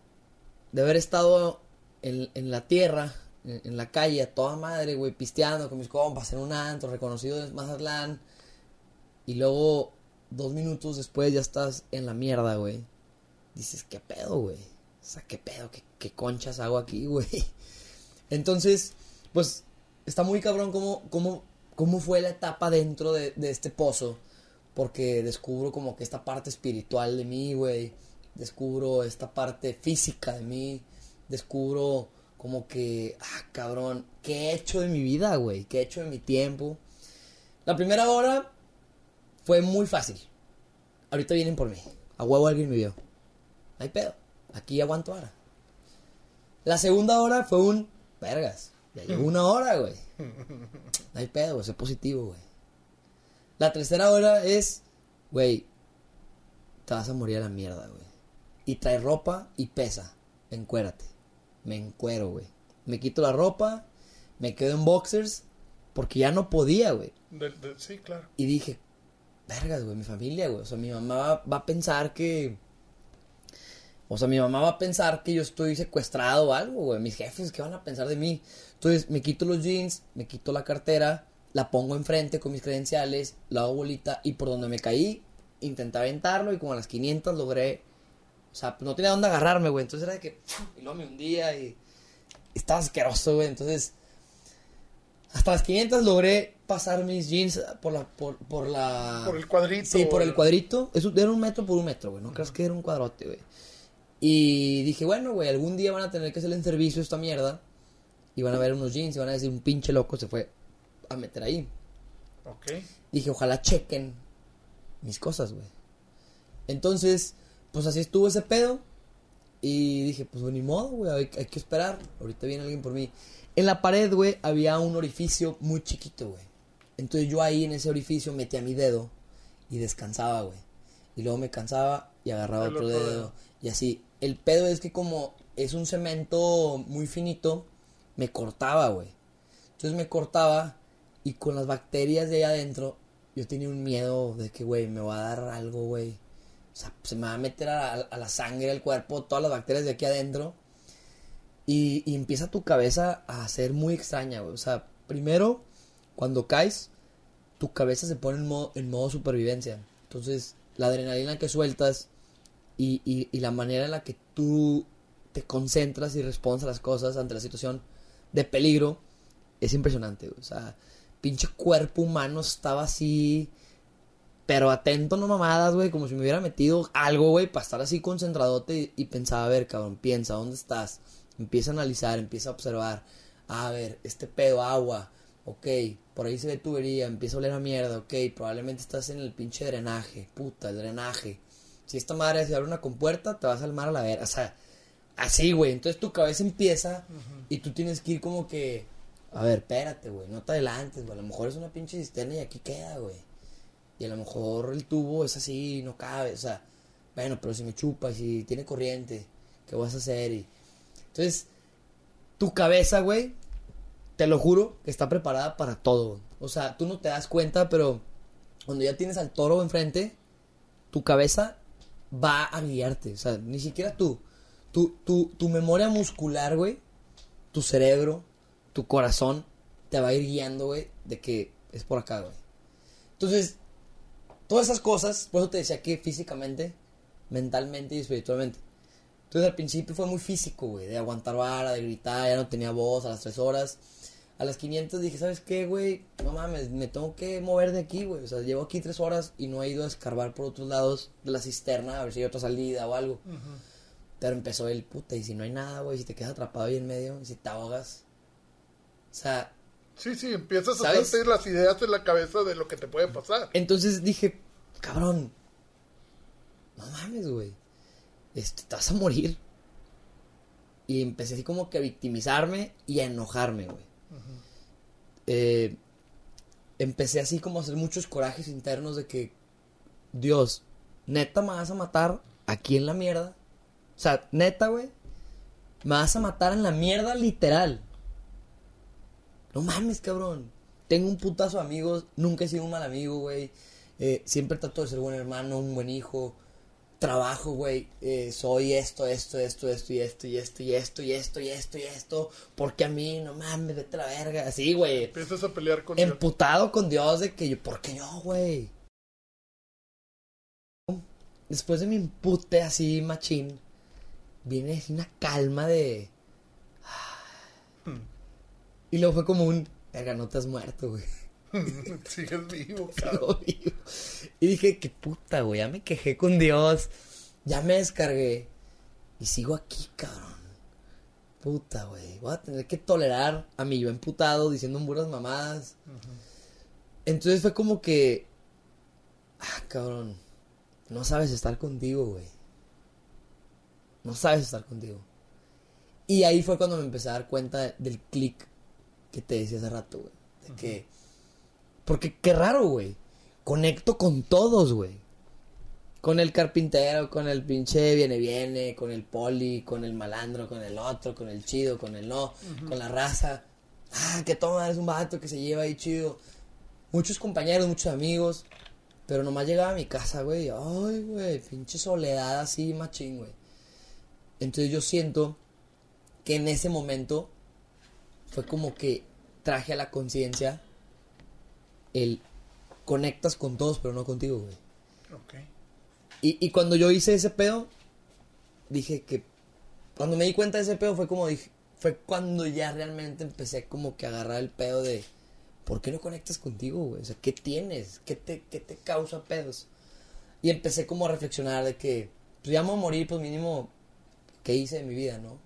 Speaker 2: de haber estado en, en la tierra, en, en la calle, a toda madre, güey, pisteando con mis compas en un antro reconocido de Mazatlán, y luego, dos minutos después, ya estás en la mierda, güey. Dices, ¿qué pedo, güey? O sea, ¿qué pedo? ¿Qué, qué conchas hago aquí, güey? Entonces, pues, está muy cabrón cómo, cómo, cómo fue la etapa dentro de, de este pozo. Porque descubro como que esta parte espiritual de mí, güey. Descubro esta parte física de mí. Descubro como que, ah, cabrón, ¿qué he hecho de mi vida, güey? ¿Qué he hecho de mi tiempo? La primera hora fue muy fácil. Ahorita vienen por mí. A huevo alguien me vio. Hay pedo. Aquí aguanto ahora. La segunda hora fue un, vergas, ya llegó una hora, güey. No hay pedo, güey, soy positivo, güey. La tercera hora es, güey, te vas a morir a la mierda, güey. Y trae ropa y pesa. Encuérate. Me encuero, güey. Me quito la ropa, me quedo en boxers, porque ya no podía, güey.
Speaker 1: Sí, claro.
Speaker 2: Y dije, vergas, güey, mi familia, güey. O sea, mi mamá va, va a pensar que. O sea, mi mamá va a pensar que yo estoy secuestrado o algo, güey. Mis jefes, ¿qué van a pensar de mí? Entonces, me quito los jeans, me quito la cartera, la pongo enfrente con mis credenciales, la hago bolita y por donde me caí, intenté aventarlo y como a las 500 logré. O sea, no tenía dónde agarrarme, güey. Entonces era de que. Y luego me hundía y. Estaba asqueroso, güey. Entonces. Hasta las 500 logré pasar mis jeans por la. Por, por la.
Speaker 1: Por el cuadrito.
Speaker 2: Sí, por el cuadrito. Eso era un metro por un metro, güey. No creas que era un cuadrote, güey. Y dije, bueno, güey, algún día van a tener que hacerle en servicio esta mierda. Y van a ver unos jeans y van a decir, un pinche loco se fue a meter ahí.
Speaker 1: Ok.
Speaker 2: Dije, ojalá chequen mis cosas, güey. Entonces, pues así estuvo ese pedo. Y dije, pues ni modo, güey, hay, hay que esperar. Ahorita viene alguien por mí. En la pared, güey, había un orificio muy chiquito, güey. Entonces yo ahí en ese orificio metía mi dedo y descansaba, güey. Y luego me cansaba y agarraba
Speaker 1: El
Speaker 2: otro
Speaker 1: otro
Speaker 2: dedo.
Speaker 1: dedo.
Speaker 2: Y así. El pedo es que como es un cemento muy finito, me cortaba, güey. Entonces me cortaba y con las bacterias de ahí adentro, yo tenía un miedo de que, güey, me va a dar algo, güey. O sea, se me va a meter a, la- sangre, al cuerpo, todas las bacterias de aquí adentro. Y, y empieza tu cabeza a ser muy extraña, güey. O sea, primero, cuando caes, tu cabeza se pone en modo supervivencia. Entonces, la adrenalina que sueltas y, y, y la manera en la que tú te concentras y respondes a las cosas ante la situación de peligro es impresionante. O sea, pinche cuerpo humano estaba así, pero atento, no mamadas, güey, como si me hubiera metido algo, güey, para estar así concentradote y, y pensaba, a ver, cabrón, piensa, ¿dónde estás? Empieza a analizar, empieza a observar. A ver, este pedo, agua, ok, por ahí se ve tubería, empieza a oler a mierda, ok, probablemente estás en el pinche drenaje, puta, el drenaje. Si esta madre se abre una compuerta, te vas al mar a la vera, o sea, así, güey. Entonces tu cabeza empieza y tú tienes que ir como que, a ver, espérate, güey, no te adelantes, güey. A lo mejor es una pinche cisterna y aquí queda, güey. Y a lo mejor el tubo es así, no cabe, o sea, bueno, pero si me chupa, y si tiene corriente, ¿qué vas a hacer? Y entonces, tu cabeza, güey, te lo juro que está preparada para todo. güey. O sea, tú no te das cuenta, pero cuando ya tienes al toro enfrente, tu cabeza va a guiarte. O sea, ni siquiera tú. Tu, tu, tu memoria muscular, güey, tu cerebro, tu corazón, te va a ir guiando, güey, de que es por acá, güey. Entonces, todas esas cosas, por eso te decía que físicamente, mentalmente y espiritualmente. Entonces al principio fue muy físico, güey, de aguantar vara, de gritar, ya no tenía voz a las 3 horas. A las 500 dije, ¿sabes qué, güey? No mames, me tengo que mover de aquí, güey. O sea, llevo aquí 3 horas y no he ido a escarbar por otros lados de la cisterna a ver si hay otra salida o algo. Pero empezó el puta, y si no hay nada, güey, si te quedas atrapado ahí en medio, y si te ahogas. O sea,
Speaker 1: Sí, sí, empiezas a hacerte las ideas en la cabeza de lo que te puede pasar.
Speaker 2: entonces dije, cabrón, no mames, güey. Este, te vas a morir. Y empecé así como que a victimizarme y a enojarme, güey. Eh, empecé así como a hacer muchos corajes internos de que, Dios, neta me vas a matar aquí en la mierda. O sea, neta, güey, me vas a matar en la mierda literal. No mames, cabrón. Tengo un putazo de amigos, nunca he sido un mal amigo, güey. Eh, siempre trato de ser buen hermano, un buen hijo. Trabajo, güey. Eh, soy esto, esto, esto, esto y esto y esto y esto y esto y esto y esto. Porque a mí, no mames, vete a la verga. Así, güey.
Speaker 1: Empiezas a pelear con Dios.
Speaker 2: Emputado con Dios de que yo, ¿por qué yo, güey? Después de mi empute así, machín, viene así una calma de. Y luego fue como un. Verga, no te has muerto, güey.
Speaker 1: Sigues vivo, cabrón.
Speaker 2: Y dije, qué puta, güey. Ya me quejé con Dios. Ya me descargué. Y sigo aquí, cabrón. Puta, güey. Voy a tener que tolerar a mi yo emputado diciendo puras mamadas. Entonces fue como que. Ah, cabrón. No sabes estar contigo, güey. No sabes estar contigo. Y ahí fue cuando me empecé a dar cuenta del click que te decía hace rato, güey. De que. Porque qué raro, güey. Conecto con todos, güey. Con el carpintero, con el pinche viene viene, con el poli, con el malandro, con el otro, con el chido, con el no, con la raza. Ah, que toma, es un vato que se lleva ahí chido. Muchos compañeros, muchos amigos. Pero nomás llegaba a mi casa, güey. Ay, güey, pinche soledad así, machín, güey. Entonces yo siento que en ese momento fue como que traje a la conciencia el conectas con todos, pero no contigo, güey.
Speaker 1: Ok.
Speaker 2: Y, y cuando yo hice ese pedo, dije que. Cuando me di cuenta de ese pedo fue como dije. Fue cuando ya realmente empecé como que a agarrar el pedo de. ¿Por qué no conectas contigo, güey? O sea, ¿qué tienes? ¿Qué te, qué te causa pedos? Y empecé como a reflexionar de que. Pues ya me voy a morir, pues mínimo. ¿Qué hice de mi vida, no?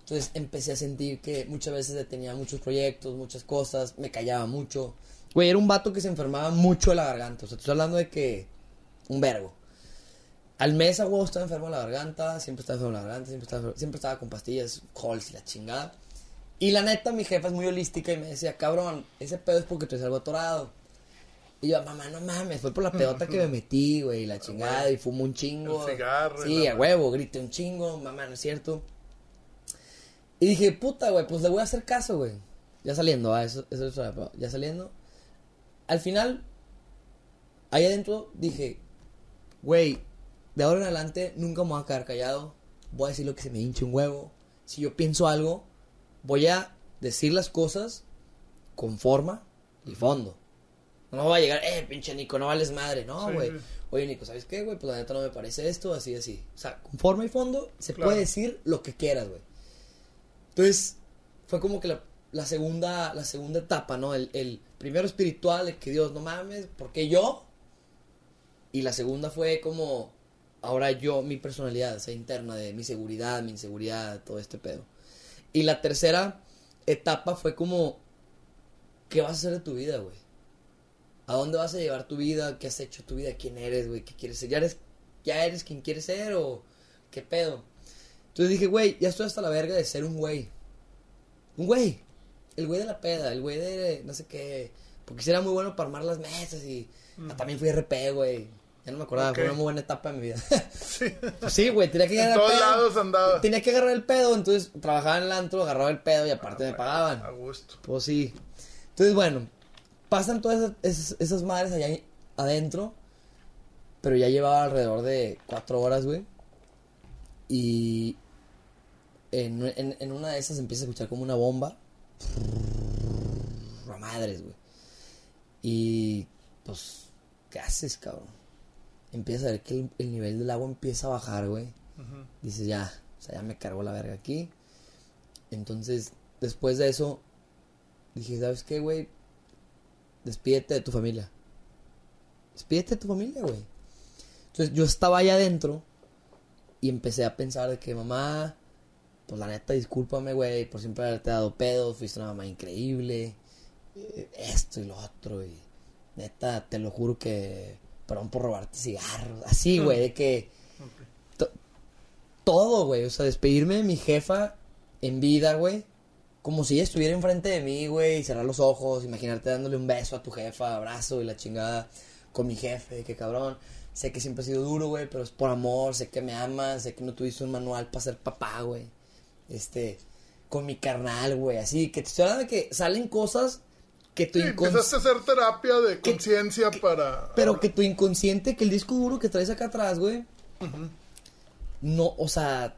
Speaker 2: Entonces empecé a sentir que muchas veces tenía muchos proyectos, muchas cosas, me callaba mucho. Güey, era un vato que se enfermaba mucho de la garganta. O sea, te estoy hablando de que. Un vergo. Al mes a huevo estaba enfermo de la garganta, siempre estaba enfermo de la garganta, siempre estaba, siempre estaba con pastillas, Halls y la chingada. Y la neta, mi jefa es muy holística y me decía, cabrón, ese pedo es porque traes algo atorado. Y yo, mamá, no mames, fue por la pedota que me metí, güey, la chingada, y fumo un chingo.
Speaker 1: El cigarro
Speaker 2: Sí, a huevo, grité un chingo, mamá, no es cierto. Y dije, puta, güey, pues le voy a hacer caso, güey. Ya saliendo, ah, eso, eso ya saliendo. Al final, ahí adentro dije, güey, de ahora en adelante nunca me voy a quedar callado. Voy a decir lo que se me hinche un huevo. Si yo pienso algo, voy a decir las cosas con forma y fondo. No voy a llegar, eh, pinche Nico, no vales madre. No,
Speaker 1: Sí,
Speaker 2: güey.
Speaker 1: sí.
Speaker 2: Oye, Nico, ¿sabes qué, güey? Pues la neta no me parece esto, así, así. O sea, con forma y fondo se
Speaker 1: Claro.
Speaker 2: puede decir lo que quieras, güey. Entonces, fue como que la, la segunda la segunda etapa, ¿no? El, el primero espiritual, el que Dios, no mames, ¿por qué yo? Y la segunda fue como, ahora yo, mi personalidad, o sea, interna, de mi seguridad, mi inseguridad, todo este pedo. Y la tercera etapa fue como, ¿qué vas a hacer de tu vida, güey? ¿A dónde vas a llevar tu vida? ¿Qué has hecho tu vida? ¿Quién eres, güey? ¿Qué quieres ser? ¿Ya eres, ¿Ya eres quien quieres ser o qué pedo? Entonces dije, güey, ya estoy hasta la verga de ser un güey. Un güey. El güey de la peda, el güey de no sé qué. Porque si era muy bueno para armar las mesas y ah, también fui RP, güey. Ya no me acordaba, fue una muy buena etapa de mi vida.
Speaker 1: Sí.
Speaker 2: Pues sí, güey, tenía que
Speaker 1: En
Speaker 2: agarrar el
Speaker 1: todos
Speaker 2: pedo.
Speaker 1: lados andaba.
Speaker 2: Tenía que agarrar el pedo, entonces trabajaba en el antro, agarraba el pedo y aparte me pagaban.
Speaker 1: A gusto.
Speaker 2: Pues sí. Entonces, bueno, pasan todas esas, esas, esas madres allá adentro. Pero ya llevaba alrededor de cuatro horas, güey. Y en, en, en una de esas empieza a escuchar como una bomba. A madres, güey. Y pues, ¿qué haces, cabrón? Empiezas a ver que el, el nivel del agua empieza a bajar, güey. Dices, ya, o sea, ya me cargó la verga aquí. Entonces, después de eso, dije, ¿sabes qué, güey? Despídete de tu familia. Despídete de tu familia, güey. Entonces, yo estaba allá adentro Y empecé a pensar de que mamá, pues la neta, discúlpame, güey, por siempre haberte dado pedo, fuiste una mamá increíble, eh, esto y lo otro, y neta, te lo juro que, perdón por robarte cigarros, así, güey, de que to- todo, güey, o sea, despedirme de mi jefa en vida, güey, como si ella estuviera enfrente de mí, güey, y cerrar los ojos, imaginarte dándole un beso a tu jefa, abrazo y la chingada con mi jefe, que cabrón. Sé que siempre ha sido duro, güey, pero es por amor, sé que me amas, sé que no tuviste un manual para ser papá, güey. Este, con mi carnal, güey, así, que te estoy hablando de que salen cosas que tu
Speaker 1: Sí, empezaste a
Speaker 2: inconsciente...
Speaker 1: hacer terapia de conciencia para...
Speaker 2: Pero que tu inconsciente, que el disco duro que traes acá atrás, güey, no, o sea,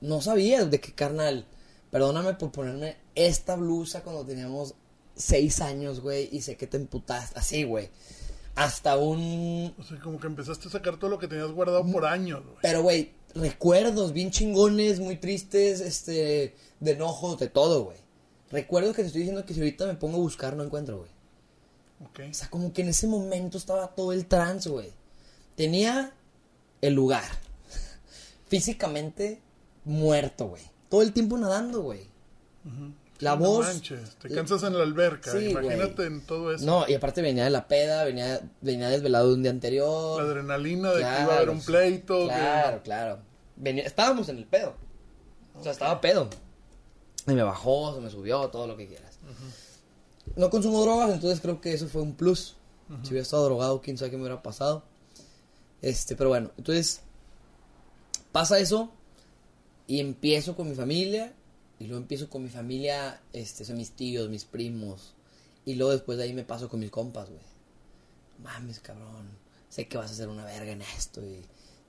Speaker 2: no sabías de qué carnal. Perdóname por ponerme esta blusa cuando teníamos seis años, güey, y sé que te emputaste, así, güey. Hasta un...
Speaker 1: O sea, como que empezaste a sacar todo lo que tenías guardado por años, güey.
Speaker 2: Pero, güey, recuerdos bien chingones, muy tristes, este, de enojos, de todo, güey. Recuerdos que te estoy diciendo que si ahorita me pongo a buscar no encuentro, güey.
Speaker 1: Ok.
Speaker 2: O sea, como que en ese momento estaba todo el trance, güey. Tenía el lugar. Físicamente muerto, güey. Todo el tiempo nadando, güey. La
Speaker 1: No
Speaker 2: voz.
Speaker 1: manches, te cansas en la alberca.
Speaker 2: Sí,
Speaker 1: Imagínate en todo eso.
Speaker 2: No, y aparte venía de la peda, venía, venía desvelado de un día anterior.
Speaker 1: La adrenalina de que iba a haber un pleito. que-
Speaker 2: Claro, claro. Venía, estábamos en el pedo. O sea, estaba pedo. Y me bajó, se me subió, todo lo que quieras. No consumo drogas, entonces creo que eso fue un plus. Si hubiera estado drogado, quién sabe qué me hubiera pasado. Este, pero bueno, entonces pasa eso y empiezo con mi familia y luego empiezo con mi familia, este, son mis tíos, mis primos y luego después de ahí me paso con mis compas, güey. Mames, cabrón, sé que vas a hacer una verga en esto y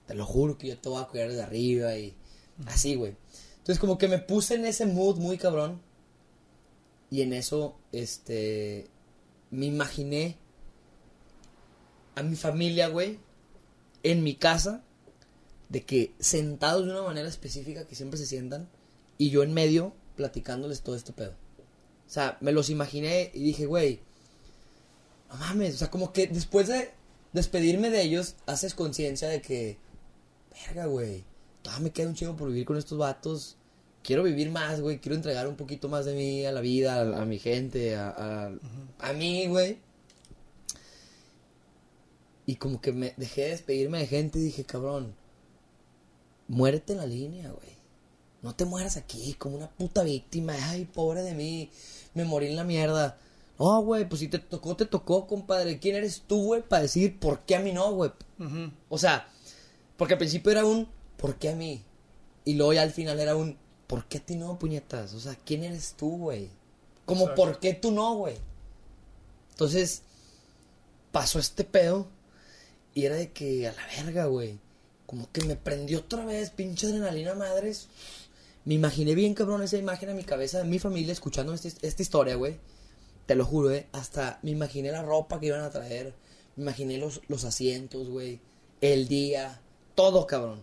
Speaker 2: te lo juro que yo te voy a cuidar desde arriba y así, güey. Entonces como que me puse en ese mood muy cabrón y en eso, este, me imaginé a mi familia, güey, en mi casa, de que sentados de una manera específica que siempre se sientan, y yo en medio platicándoles todo este pedo. O sea, me los imaginé y dije, güey, no mames, o sea, como que después de despedirme de ellos, haces conciencia de que, verga, güey, todavía me queda un chingo por vivir con estos vatos. Quiero vivir más, güey, quiero entregar un poquito más de mí a la vida, a, a mi gente, a, a, a mí, güey. Y como que me dejé de despedirme de gente y dije, cabrón, muérete en la línea, güey. No te mueras aquí como una puta víctima. Ay, pobre de mí, me morí en la mierda. No, güey, pues si te tocó, te tocó, compadre. ¿Quién eres tú, güey, para decir por qué a mí no, güey? O sea, porque al principio era un ¿por qué a mí? Y luego ya al final era un ¿por qué a ti no, puñetas? O sea, ¿quién eres tú, güey? Como
Speaker 1: Exacto.
Speaker 2: ¿por qué tú no, güey? Entonces, pasó este pedo y era de que a la verga, güey. Como que me prendió otra vez, pinche adrenalina madres. Me imaginé bien cabrón esa imagen en mi cabeza de mi familia escuchando este- esta historia, güey. Te lo juro, eh. Hasta me imaginé la ropa que iban a traer. Me imaginé los, los asientos, güey. El día. Todo, cabrón.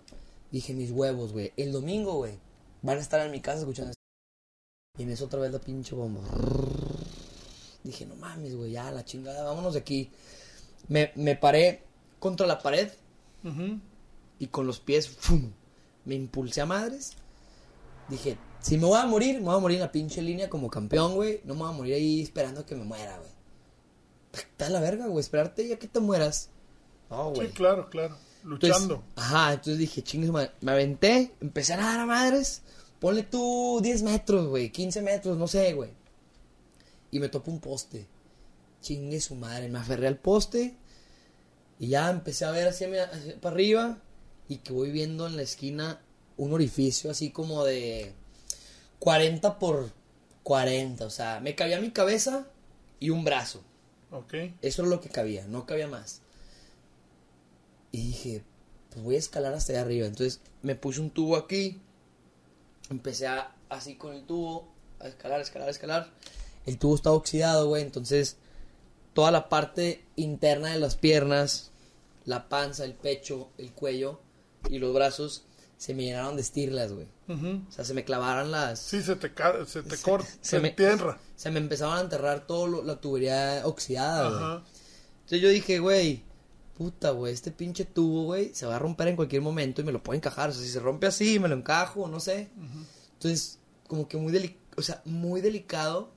Speaker 2: Dije, mis huevos, güey. El domingo, güey. Van a estar en mi casa escuchando esto. Y en eso otra vez la pinche bomba. Dije, no mames, güey. Ya, la chingada. Vámonos de aquí. Me, me paré contra la pared. Y con los pies, ¡fum! Me impulsé a madres. Dije, si me voy a morir, me voy a morir en la pinche línea como campeón, güey. No me voy a morir ahí esperando que me muera, güey. Está la verga, güey. Esperarte ya que te mueras. No, güey.
Speaker 1: Sí, claro, claro.
Speaker 2: Entonces,
Speaker 1: Luchando.
Speaker 2: ajá, entonces dije, chingue su madre. Me aventé, empecé a nadar a madres. Ponle tú 10 metros, güey. 15 metros, no sé, güey. Y me topo un poste. Chingue su madre. Me aferré al poste. Y ya empecé a ver hacia- para arriba. Y que voy viendo en la esquina un orificio así como de 40 por 40. O sea, me cabía mi cabeza y un brazo.
Speaker 1: Ok.
Speaker 2: Eso es lo que cabía, no cabía más. Y dije, pues voy a escalar hasta allá arriba. Entonces me puse un tubo aquí. Empecé a, así con el tubo, a escalar, escalar, escalar. El tubo estaba oxidado, güey. Entonces toda la parte interna de las piernas, la panza, el pecho, el cuello y los brazos se me llenaron de estirlas, güey. O sea, se me clavaron las...
Speaker 1: Sí, se te, se te corta,
Speaker 2: se
Speaker 1: se,
Speaker 2: me-
Speaker 1: entierra.
Speaker 2: Se me empezaban a enterrar toda la tubería oxidada, güey.
Speaker 1: Ajá.
Speaker 2: Entonces yo dije, güey, puta, güey, este pinche tubo, güey, se va a romper en cualquier momento y me lo puedo encajar. O sea, si se rompe así, me lo encajo, no sé. Entonces, como que muy delicado, o sea, muy delicado.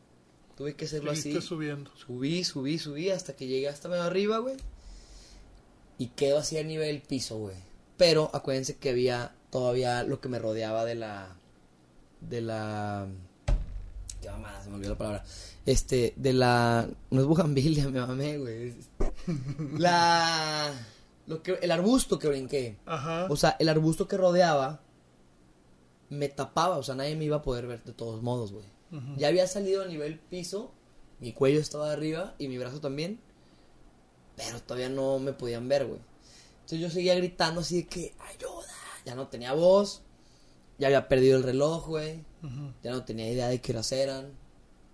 Speaker 2: Tuve que hacerlo así.
Speaker 1: Subiendo.
Speaker 2: Subí, subí, subí hasta que llegué hasta medio arriba, güey. Y quedo así a nivel piso, güey. Pero acuérdense que había todavía lo que me rodeaba de la. De la. Qué mamada, se me olvidó la palabra. Este, de la. No es bugambilia, me mamé, güey. La. Lo que, el arbusto que brinqué.
Speaker 1: Ajá.
Speaker 2: O sea, el arbusto que rodeaba me tapaba, o sea, nadie me iba a poder ver de todos modos, güey. Ya había salido a nivel piso, mi cuello estaba arriba y mi brazo también, pero todavía no me podían ver, güey. Entonces yo seguía gritando así de que, ayuda, ya no tenía voz, ya había perdido el reloj, güey, ya no tenía idea de qué horas eran,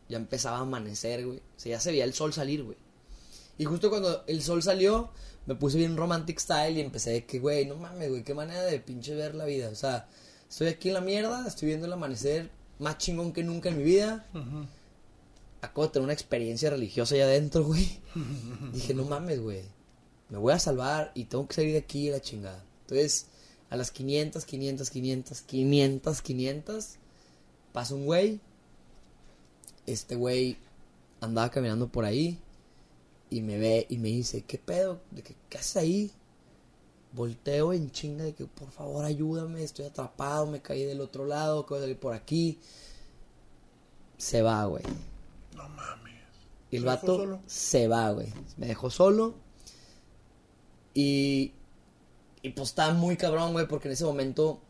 Speaker 2: ya empezaba a amanecer, güey, o sea, ya se veía el sol salir, güey. Y justo cuando el sol salió, me puse bien romantic style y empecé de que, güey, no mames, güey, qué manera de pinche ver la vida. O sea, estoy aquí en la mierda, estoy viendo el amanecer más chingón que nunca en mi vida. Acabo de tener una experiencia religiosa allá adentro, güey. Dije, no mames, güey, me voy a salvar y tengo que salir de aquí a la chingada. Entonces, a las 500, 500, 500, 500, 500, pasa un güey. Este güey andaba caminando por ahí y me ve y me dice, ¿qué pedo? ¿De qué, qué haces ahí? Volteo en chinga de que por favor ayúdame, estoy atrapado, me caí del otro lado, acabo de salir por aquí. Se va, güey.
Speaker 1: No mames.
Speaker 2: Y el
Speaker 1: ¿Se dejó
Speaker 2: vato se va, güey. Me dejó solo. Y. Y pues estaba muy cabrón, güey, porque en ese momento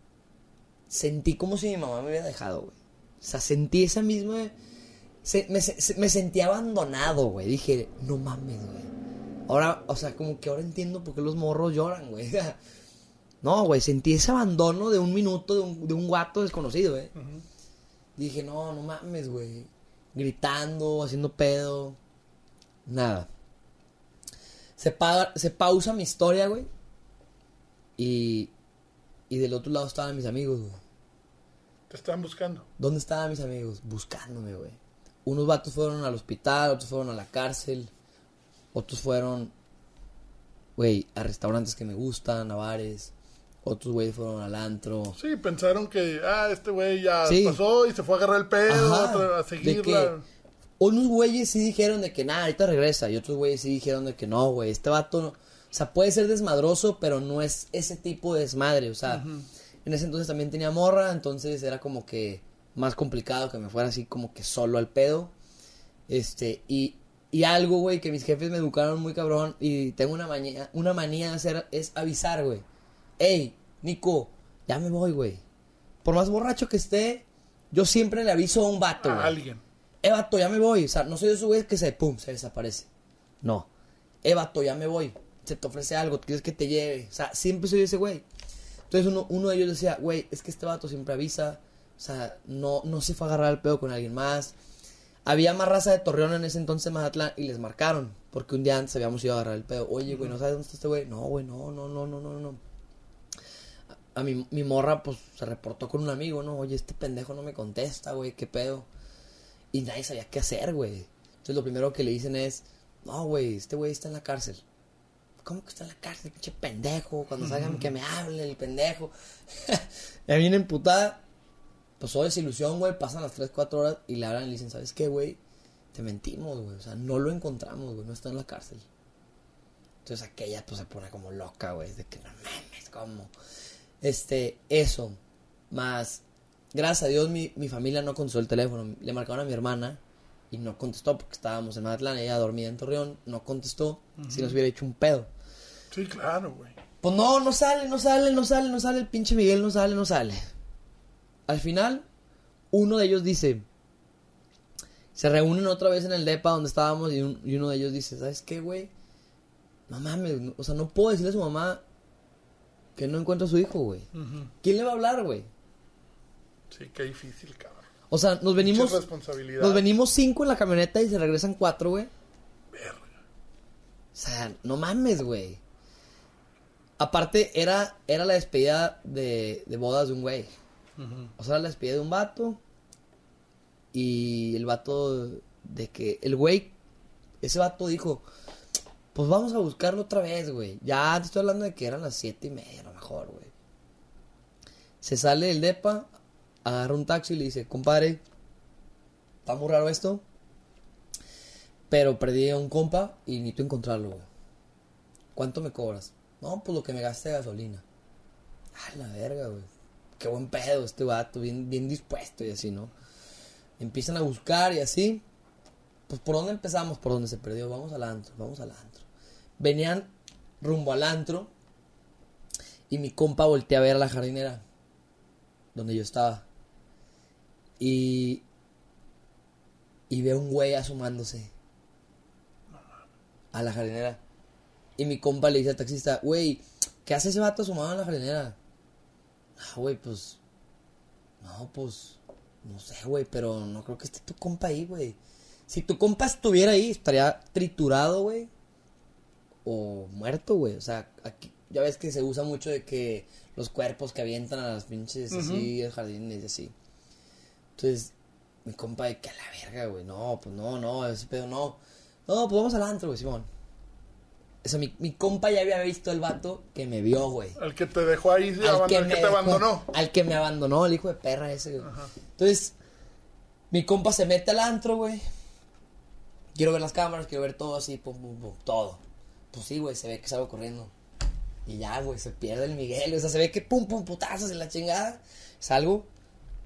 Speaker 2: sentí como si mi mamá me hubiera dejado, güey. O sea, sentí esa misma. se- me, se- me sentí abandonado, güey. Dije, no mames, güey. Ahora, o sea, como que ahora entiendo por qué los morros lloran, güey. No, güey, sentí ese abandono de un minuto de un, de un guato desconocido, güey. Dije, no, no mames, güey. Gritando, haciendo pedo. Nada. Se, pa- se pausa mi historia, güey. Y, y del otro lado estaban mis amigos, güey.
Speaker 1: Te estaban buscando.
Speaker 2: ¿Dónde estaban mis amigos? Buscándome, güey. Unos vatos fueron al hospital, otros fueron a la cárcel. Otros fueron, güey, a restaurantes que me gustan, a bares. Otros, güey, fueron al antro.
Speaker 1: Sí, pensaron que, ah, este güey ya
Speaker 2: Sí.
Speaker 1: pasó y se fue a agarrar el pedo,
Speaker 2: Ajá,
Speaker 1: a seguirla.
Speaker 2: unos güeyes sí dijeron de que nada, ahorita regresa. Y otros güeyes sí dijeron de que no, güey, este vato no. O sea, puede ser desmadroso, pero no es ese tipo de desmadre. O sea, en ese entonces también tenía morra, entonces era como que más complicado que me fuera así como que solo al pedo. Este, y, y algo, güey, que mis jefes me educaron muy cabrón y tengo una manía, una manía de hacer es avisar, güey. Ey, Nico, ya me voy, güey. Por más borracho que esté, yo siempre le aviso a un vato,
Speaker 1: a
Speaker 2: güey.
Speaker 1: alguien.
Speaker 2: Eh, vato, ya me voy. O sea, no soy de esos güeyes que se, pum, se desaparece. No. Eh, vato, ya me voy. Se te ofrece algo, quieres que te lleve. O sea, siempre soy ese güey. Entonces uno, uno de ellos decía, güey, es que este vato siempre avisa. O sea, no, no se fue a agarrar el pedo con alguien más. Había más raza de Torreón en ese entonces en Mazatlán y les marcaron. Porque un día antes habíamos ido a agarrar el pedo. Oye, güey, ¿no sabes dónde está este güey? No, güey, no, no, no, no, no, no. A, a mi, mi morra, pues, se reportó con un amigo, ¿no? Oye, este pendejo no me contesta, güey, ¿qué pedo? Y nadie sabía qué hacer, güey. Entonces lo primero que le dicen es, no, güey, este güey está en la cárcel. ¿Cómo que está en la cárcel, pinche pendejo? Cuando salgan que me hable el pendejo. Me viene emputada. Pasó desilusión, güey. Pasan las 3, 4 horas y le hablan y le dicen, ¿sabes qué, güey? Te mentimos, güey. O sea, no lo encontramos, güey. No está en la cárcel. Entonces aquella pues se pone como loca, güey. De que no mames, ¿cómo? Este, eso. Más, gracias a Dios mi, mi familia no contestó el teléfono. Le marcaron a mi hermana y no contestó porque estábamos en Mazatlán. Ella dormía en Torreón. No contestó. Si nos hubiera hecho un pedo.
Speaker 1: Sí, claro, güey.
Speaker 2: Pues no, no sale, no sale, no sale, no sale. El pinche Miguel no sale, no sale. Al final, uno de ellos dice. Se reúnen otra vez en el DEPA donde estábamos y, un- y uno de ellos dice, ¿sabes qué, güey? No mames, no- o sea, no puedo decirle a su mamá que no encuentra a su hijo, güey. ¿Quién le va a hablar, güey?
Speaker 1: Sí, qué difícil, cabrón.
Speaker 2: O sea, nos venimos... Nos venimos cinco en la camioneta y se regresan cuatro, güey.
Speaker 1: Verga.
Speaker 2: O sea, no mames, güey. Aparte, era, era la despedida de, de bodas de un güey. O sea, era la despedida de un vato. Y el vato de que... El güey... Ese vato dijo... Pues vamos a buscarlo otra vez, güey. Ya te estoy hablando de que eran las siete y media, a lo mejor, güey. Se sale del depa, agarra un taxi y le dice, compadre, está muy raro esto. Pero perdí a un compa y necesito encontrarlo, güey. ¿Cuánto me cobras? No, pues lo que me gaste de gasolina. Ah, la verga, güey. Qué buen pedo este vato, bien, bien dispuesto y así, ¿no? Empiezan a buscar y así. Pues por dónde empezamos, por dónde se perdió. Vamos al antro, vamos al antro. Venían rumbo al antro y mi compa voltea a ver a la jardinera donde yo estaba. Y. Y ve un güey asomándose a la jardinera. Y mi compa le dice al taxista, güey, ¿qué hace ese vato asomado en la jardinera? Ah, güey, pues. No, pues. No sé, güey, pero no creo que esté tu compa ahí, güey. Si tu compa estuviera ahí, estaría triturado, güey. O muerto, güey. O sea, aquí ya ves que se usa mucho de que los cuerpos que avientan a las pinches así, jardines y así. Entonces, mi compa de que a la verga, güey. No, pues no, no, ese pedo no. No, pues vamos al antro, güey, Simón. O sea, mi, mi compa ya había visto el vato que me vio, güey.
Speaker 1: Al que te dejó ahí, al que, te abandonó.
Speaker 2: Al que me abandonó, el hijo de perra ese, güey. Entonces, mi compa se mete al antro, güey. Quiero ver las cámaras, quiero ver todo así, pum, pum, pum, todo. Pues sí, güey, se ve que salgo corriendo. Y ya, güey, se pierde el Miguel. O sea, se ve que pum, pum, putazos en la chingada. Salgo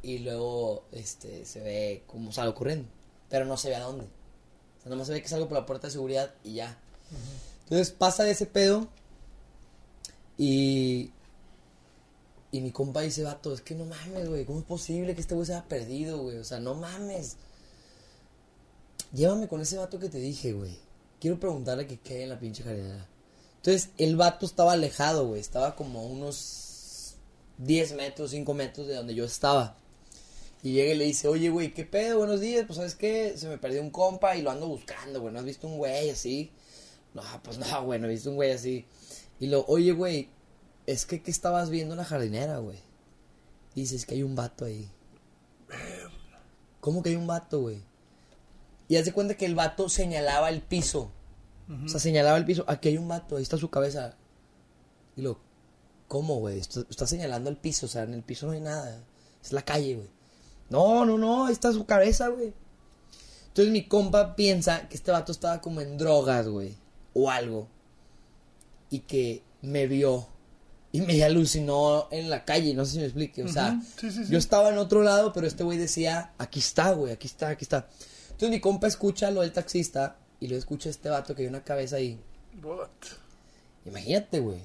Speaker 2: y luego, este, se ve como salgo corriendo. Pero no se ve a dónde. O sea, nomás se ve que salgo por la puerta de seguridad y ya. Entonces pasa ese pedo y... Y mi compa dice, vato, es que no mames, güey, ¿cómo es posible que este güey se haya perdido, güey? O sea, no mames. Llévame con ese vato que te dije, güey. Quiero preguntarle que quede en la pinche jardinera. Entonces, el vato estaba alejado, güey. Estaba como a unos 10 metros, 5 metros de donde yo estaba. Y llega y le dice, oye, güey, ¿qué pedo? Buenos días. Pues, ¿sabes qué? Se me perdió un compa y lo ando buscando, güey. ¿No has visto un güey así? No, pues no, güey, no he visto un güey así. Y lo, oye, güey, es que ¿qué estabas viendo en la jardinera, güey? Dices que hay un vato ahí. ¿Cómo que hay un vato, güey? Y hace cuenta que el vato señalaba el piso. O sea, señalaba el piso. Aquí hay un vato, ahí está su cabeza. Y lo, ¿cómo, güey? Está, está señalando el piso, o sea, en el piso no hay nada. Es la calle, güey. No, no, no, ahí está su cabeza, güey. Entonces mi compa piensa que este vato estaba como en drogas, güey o algo y que me vio y me alucinó en la calle, no sé si me explique, o sea, yo estaba en otro lado, pero este güey decía, aquí está, güey, aquí está, aquí está. Entonces mi compa escucha lo del taxista y lo escucha este vato que hay una cabeza ahí. Imagínate, güey.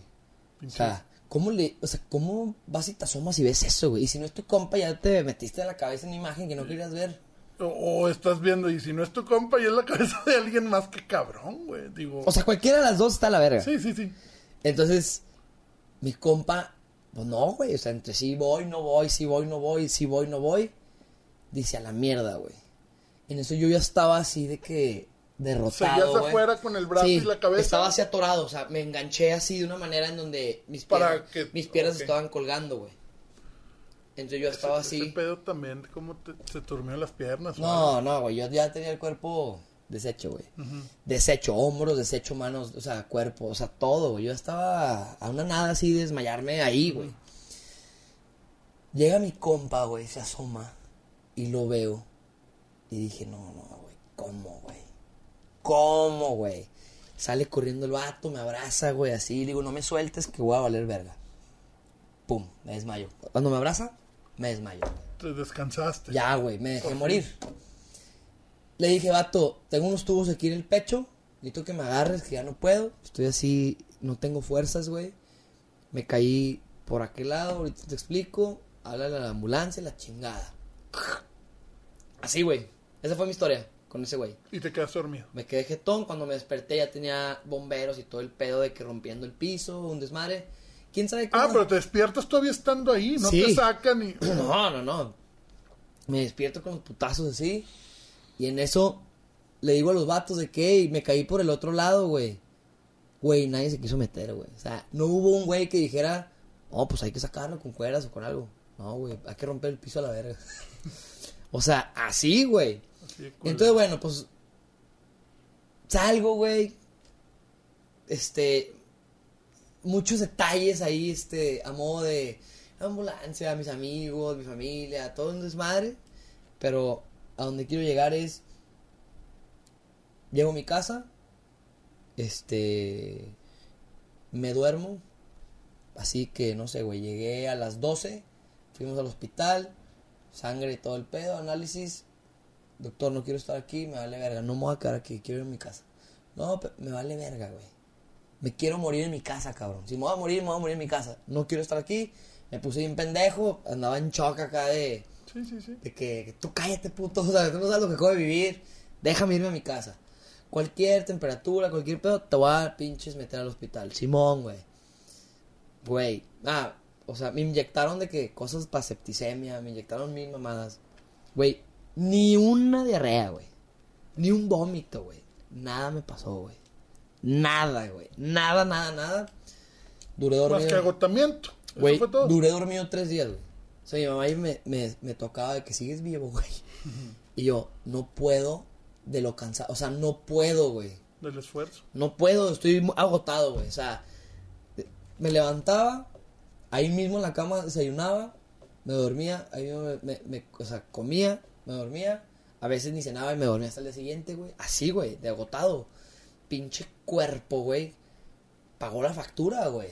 Speaker 2: O sea, ¿cómo le, o sea, cómo vas y te asomas y ves eso, güey? Y si no es tu compa, ya te metiste en la cabeza una imagen que no querías ver.
Speaker 1: O, estás viendo, y si no es tu compa, y es la cabeza de alguien más que cabrón, güey. Digo.
Speaker 2: O sea, cualquiera de las dos está a la verga.
Speaker 1: Sí, sí, sí.
Speaker 2: Entonces, mi compa, pues no, güey. O sea, entre sí voy, no voy, sí voy, no voy, sí voy, no voy. Dice a la mierda, güey. En eso yo ya estaba así de que derrotado.
Speaker 1: Seguías afuera con el brazo y la cabeza.
Speaker 2: Estaba así atorado, o sea, me enganché así de una manera en donde mis piernas, mis piernas estaban colgando, güey. Entonces yo estaba así.
Speaker 1: Ese pedo también, ¿cómo se durmió las piernas?
Speaker 2: No, no, güey, yo ya tenía el cuerpo deshecho, güey. Deshecho, hombros, deshecho, manos, o sea, cuerpo, o sea, todo, güey. Yo estaba a una nada así de desmayarme ahí, güey. Llega mi compa, güey, se asoma y lo veo. Y dije, no, no, güey, ¿cómo, güey? ¿Cómo, güey? Sale corriendo el vato, me abraza, güey, así. Digo, no me sueltes que voy a valer verga. Pum, me desmayo. Cuando me abraza, me desmayo.
Speaker 1: Te descansaste.
Speaker 2: Ya, güey, me dejé morir. Le dije, vato, tengo unos tubos aquí en el pecho. Necesito que me agarres, que ya no puedo. Estoy así, no tengo fuerzas, güey. Me caí por aquel lado, ahorita te explico. Habla a la ambulancia, la chingada. Así, güey. Esa fue mi historia con ese güey.
Speaker 1: ¿Y te quedaste dormido?
Speaker 2: Me quedé jetón. Cuando me desperté ya tenía bomberos y todo el pedo de que rompiendo el piso, un desmadre. ¿Quién sabe
Speaker 1: Ah, pero te despiertas todavía estando ahí, no te sacan y...
Speaker 2: No, no, no. Me despierto con los putazos así. Y en eso le digo a los vatos de que me caí por el otro lado, güey. Güey, nadie se quiso meter, güey. O sea, no hubo un güey que dijera, oh, pues hay que sacarlo con cuerdas o con algo. No, güey, hay que romper el piso a la verga. o sea, así, güey. Entonces, bueno, pues salgo, güey. este, muchos detalles ahí, este, a modo de ambulancia, mis amigos, mi familia, todo un desmadre. Pero a donde quiero llegar es, llego a mi casa, este, me duermo, así que no sé, güey, llegué a las 12, fuimos al hospital, sangre y todo el pedo, análisis, doctor, no quiero estar aquí, me vale verga, no me voy a quedar aquí, quiero ir a mi casa. No, me vale verga, güey. Me quiero morir en mi casa, cabrón. Si me voy a morir, me voy a morir en mi casa. No quiero estar aquí. Me puse bien pendejo, andaba en shock acá de,
Speaker 1: Sí, sí, sí.
Speaker 2: de que, que tú cállate, puto, o sea, tú no sabes lo que acabo de vivir. Déjame irme a mi casa. Cualquier temperatura, cualquier pedo, te voy a pinches meter al hospital. Simón, güey. Güey. Ah, o sea, me inyectaron de que cosas para septicemia, me inyectaron mil mamadas. Güey, ni una diarrea, güey. Ni un vómito, güey. Nada me pasó, güey. Nada, güey. Nada, nada, nada. Duré
Speaker 1: Más
Speaker 2: dormido.
Speaker 1: que agotamiento.
Speaker 2: Güey, duré dormido tres días, güey. O sea, mi mamá ahí me, me, me tocaba de que sigues vivo, güey. Y yo, no puedo de lo cansado. O sea, no puedo, güey.
Speaker 1: Del esfuerzo.
Speaker 2: No puedo, estoy agotado, güey. O sea, me levantaba, ahí mismo en la cama desayunaba, me dormía, ahí mismo me, me- me- o sea, comía, me dormía. A veces ni cenaba y me dormía hasta el día siguiente, güey. Así, güey, de agotado. Pinche cuerpo, güey. Pagó la factura, güey.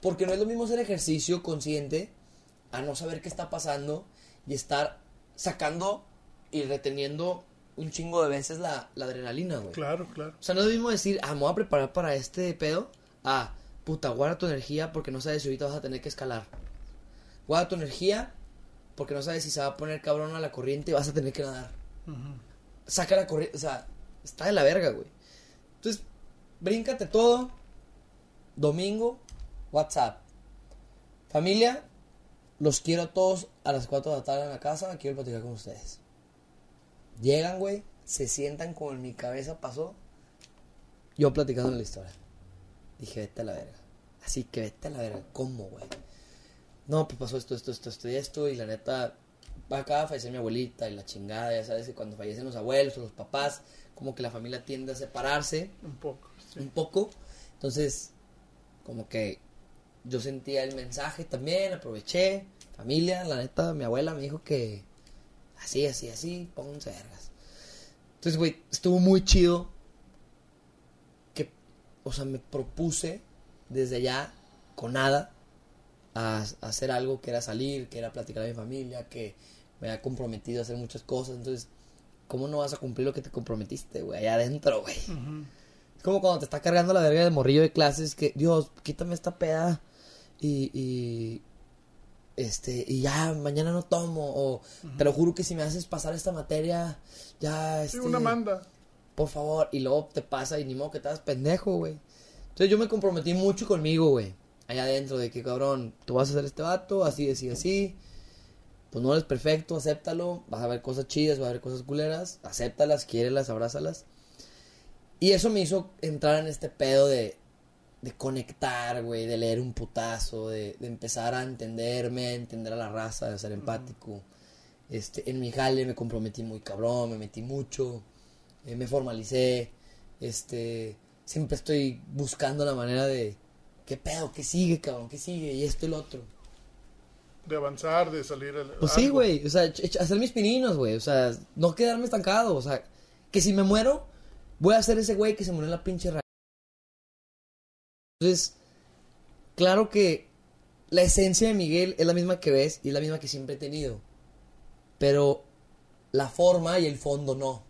Speaker 2: Porque no es lo mismo hacer ejercicio consciente a no saber qué está pasando y estar sacando y reteniendo un chingo de veces la, la adrenalina, güey.
Speaker 1: Claro, claro.
Speaker 2: O sea, no es lo mismo decir, ah, me voy a preparar para este pedo. Ah, puta, guarda tu energía porque no sabes si ahorita vas a tener que escalar. Guarda tu energía porque no sabes si se va a poner cabrón a la corriente y vas a tener que nadar. Saca la corriente, o sea, está de la verga, güey. Entonces, bríncate todo. Domingo, WhatsApp. Familia, los quiero a todos a las 4 de la tarde en la casa. Quiero platicar con ustedes. Llegan, güey, se sientan como en mi cabeza pasó. Yo platicando la historia. Dije, vete a la verga. Así que vete a la verga. ¿Cómo, güey? No, pues pasó esto, esto, esto, esto y esto. Y la neta, acaba de fallecer mi abuelita y la chingada. Ya sabes que cuando fallecen los abuelos o los papás, como que la familia tiende a separarse
Speaker 1: Un poco.
Speaker 2: Un poco. Entonces, como que yo sentía el mensaje también, aproveché. Familia, la neta, mi abuela me dijo que así, así, así, pónganse vergas. Entonces, güey, estuvo muy chido que, o sea, me propuse desde allá, con nada, a, hacer algo que era salir, que era platicar a mi familia, que me había comprometido a hacer muchas cosas. Entonces, ¿cómo no vas a cumplir lo que te comprometiste, güey? Allá adentro, güey. Como cuando te está cargando la verga de morrillo de clases que, Dios, quítame esta peda y, y este, y ya, mañana no tomo, o te lo juro que si me haces pasar esta materia, ya,
Speaker 1: Sí,
Speaker 2: este,
Speaker 1: una manda.
Speaker 2: por favor, y luego te pasa y ni modo que te hagas pendejo, güey. Entonces yo me comprometí mucho conmigo, güey, allá adentro, de que, cabrón, tú vas a hacer este vato, así, así, así, pues no eres perfecto, acéptalo, vas a ver cosas chidas, vas a ver cosas culeras, acéptalas, quiérelas, abrázalas. Y eso me hizo entrar en este pedo de, de conectar, güey, de leer un putazo, de, de empezar a entenderme, a entender a la raza, de ser empático. Este, en mi jale me comprometí muy cabrón, me metí mucho, eh, me formalicé, este, siempre estoy buscando la manera de, ¿qué pedo? ¿Qué sigue, cabrón? ¿Qué sigue? Y esto y lo otro.
Speaker 1: De avanzar, de salir. al-
Speaker 2: Pues sí, güey, o sea, hacer mis pininos, güey, o sea, no quedarme estancado, o sea, que si me muero, voy a ser ese güey que se murió en la pinche ra- Entonces, claro que la esencia de Miguel es la misma que ves y es la misma que siempre he tenido, pero la forma y el fondo no.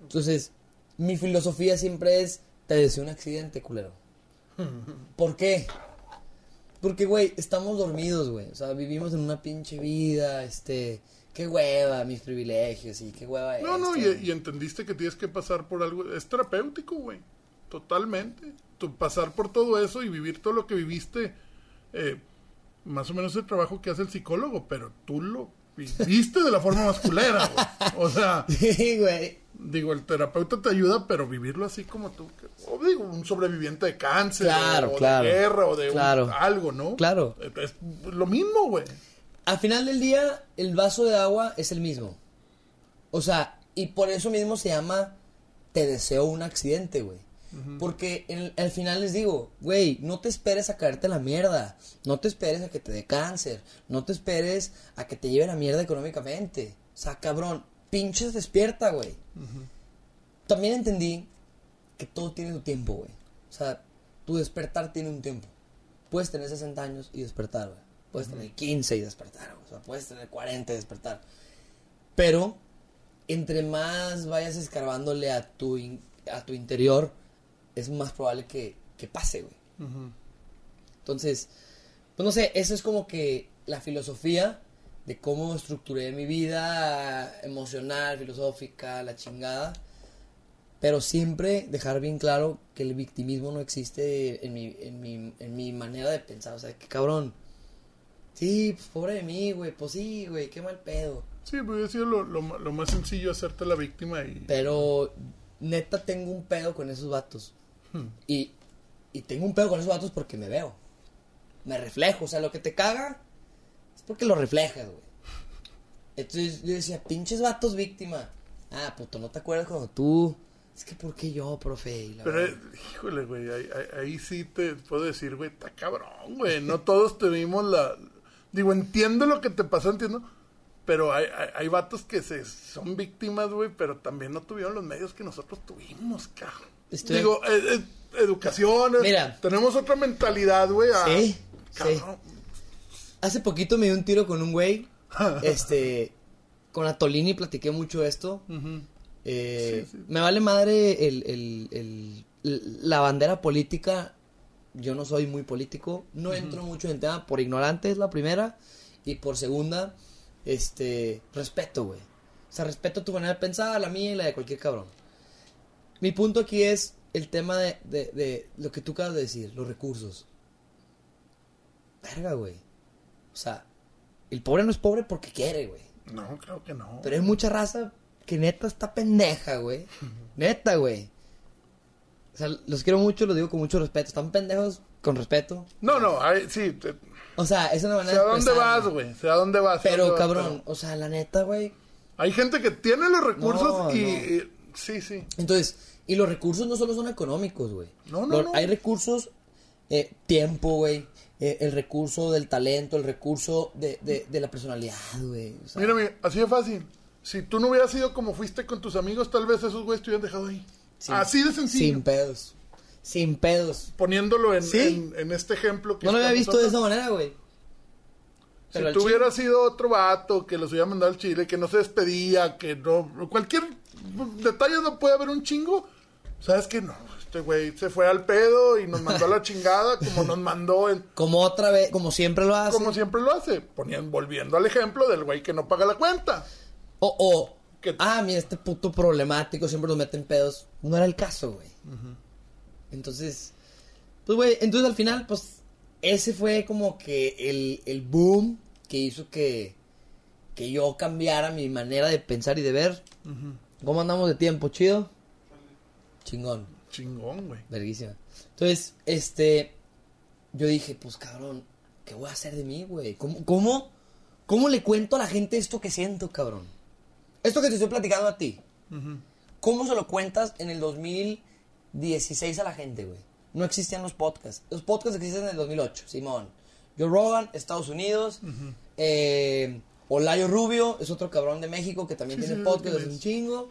Speaker 2: Entonces, mi filosofía siempre es, te deseo un accidente, culero. ¿Por qué? Porque, güey, estamos dormidos, güey. O sea, vivimos en una pinche vida, este... Qué hueva mis privilegios y qué hueva
Speaker 1: No, no, y, y entendiste que tienes que pasar por algo. Es terapéutico, güey. Totalmente. Tu, pasar por todo eso y vivir todo lo que viviste. eh, más o menos el trabajo que hace el psicólogo, pero tú lo viviste de la forma masculera, güey. O sea,
Speaker 2: Sí, güey.
Speaker 1: digo, el terapeuta te ayuda, pero vivirlo así como tú. O digo, un sobreviviente de cáncer,
Speaker 2: Claro,
Speaker 1: o
Speaker 2: claro.
Speaker 1: de guerra, o de un- algo, ¿no?
Speaker 2: Claro.
Speaker 1: Es lo mismo, güey.
Speaker 2: Al final del día, el vaso de agua es el mismo. O sea, y por eso mismo se llama Te deseo un accidente, güey. Porque en- al final les digo, güey, no te esperes a caerte la mierda. No te esperes a que te dé cáncer. No te esperes a que te lleve la mierda económicamente. O sea, cabrón, pinches despierta, güey. También entendí que todo tiene su tiempo, güey. O sea, tu despertar tiene un tiempo. Puedes tener 60 años y despertar, güey. Puedes tener 15 y despertar. O sea, puedes tener 40 y despertar. Pero, entre más vayas escarbándole a tu, in- a tu interior, es más probable que, que pase, güey. Entonces, pues no sé, eso es como que la filosofía de cómo estructuré mi vida emocional, filosófica, la chingada. Pero siempre dejar bien claro que el victimismo no existe en mi, en mi, en mi manera de pensar. O sea, que cabrón. Sí, pues pobre de mí, güey. Pues sí, güey, qué mal pedo.
Speaker 1: Sí, pues hubiera sido lo, lo, lo más sencillo hacerte la víctima y...
Speaker 2: Pero neta tengo un pedo con esos vatos.
Speaker 1: Hmm.
Speaker 2: Y, y tengo un pedo con esos vatos porque me veo. Me reflejo. O sea, lo que te caga es porque lo reflejas, güey. Entonces yo decía, pinches vatos víctima. Ah, puto, ¿no te acuerdas cuando tú? Es que ¿por qué yo, profe? La
Speaker 1: Pero,
Speaker 2: verdad-
Speaker 1: eh, híjole, güey, ahí, ahí- ahí sí te puedo decir, güey, está cabrón, güey. No todos tuvimos la... Digo, entiendo lo que te pasó, entiendo. Pero hay, hay, hay vatos que se son víctimas, güey, pero también no tuvieron los medios que nosotros tuvimos, cabrón.
Speaker 2: Estoy-
Speaker 1: Digo, eh, eh, educación.
Speaker 2: Mira.
Speaker 1: Tenemos otra mentalidad, güey. a-
Speaker 2: Sí,
Speaker 1: cabrón.
Speaker 2: Hace poquito me di un tiro con un güey. este. Con Atolini platiqué mucho esto. Eh,
Speaker 1: Sí, sí.
Speaker 2: Me vale madre el- el- la bandera política. Yo no soy muy político. No entro mucho en el tema por ignorante, es la primera. Y por segunda, este. Respeto, güey. O sea, respeto tu manera de pensar, la mía y la de cualquier cabrón. Mi punto aquí es el tema de, de- de lo que tú acabas de decir, los recursos. Verga, güey. O sea, el pobre no es pobre porque quiere, güey.
Speaker 1: No, creo que no.
Speaker 2: Pero hay mucha raza que neta está pendeja, güey. Neta, güey. O sea, los quiero mucho, los digo con mucho respeto. Están pendejos con respeto.
Speaker 1: No, no, hay- sí. te-
Speaker 2: O sea, es una manera
Speaker 1: sé a
Speaker 2: de
Speaker 1: dónde vas, güey. Sé a dónde vas. a
Speaker 2: Pero,
Speaker 1: dónde vas,
Speaker 2: cabrón, o sea, la neta, güey.
Speaker 1: Hay gente que tiene los recursos
Speaker 2: No,
Speaker 1: y,
Speaker 2: no.
Speaker 1: y- Sí, sí.
Speaker 2: Entonces, y los recursos no solo son económicos, güey.
Speaker 1: No, no,
Speaker 2: Los-
Speaker 1: no.
Speaker 2: Hay recursos, eh, tiempo, güey. eh, el recurso del talento, el recurso de, de, de la personalidad, güey. O sea,
Speaker 1: Mira, mira, así de fácil. Si tú no hubieras sido como fuiste con tus amigos, tal vez esos güeyes te hubieran dejado ahí.
Speaker 2: Sin-
Speaker 1: así de sencillo.
Speaker 2: Sin pedos. Sin pedos.
Speaker 1: Poniéndolo en,
Speaker 2: Sí.
Speaker 1: en, en este ejemplo que
Speaker 2: No lo había visto de esa manera, güey.
Speaker 1: Si
Speaker 2: Pero
Speaker 1: tú hubieras sido otro vato que los hubiera mandado al Chile, que no se despedía, que no. Cualquier detalle no puede haber un chingo. ¿Sabes que No, este güey se fue al pedo y nos mandó a la chingada, como nos mandó en.
Speaker 2: Como otra vez, como siempre lo hace.
Speaker 1: Como siempre lo hace. Ponían, volviendo al ejemplo del güey que no paga la cuenta.
Speaker 2: O, o,
Speaker 1: Que-
Speaker 2: ah, mira, este puto problemático siempre nos mete en pedos. No era el caso, güey. Entonces, pues, güey, entonces al final, pues, ese fue como que el, el boom que hizo que, que yo cambiara mi manera de pensar y de ver. ¿Cómo andamos de tiempo? ¿Chido? Chingón.
Speaker 1: Chingón, güey.
Speaker 2: Verguísima. Entonces, este, yo dije, pues cabrón, ¿qué voy a hacer de mí, güey? ¿Cómo, cómo, ¿Cómo le cuento a la gente esto que siento, cabrón? Esto que te estoy platicando a ti. ¿Cómo se lo cuentas en el 2016 a la gente, güey? No existían los podcasts. Los podcasts existen en el 2008, Simón. Joe Rogan, Estados Unidos. eh, Olayo Rubio es otro cabrón de México que también
Speaker 1: Sí,
Speaker 2: tiene
Speaker 1: sí,
Speaker 2: podcast
Speaker 1: ¿quién
Speaker 2: hace un
Speaker 1: es?
Speaker 2: chingo.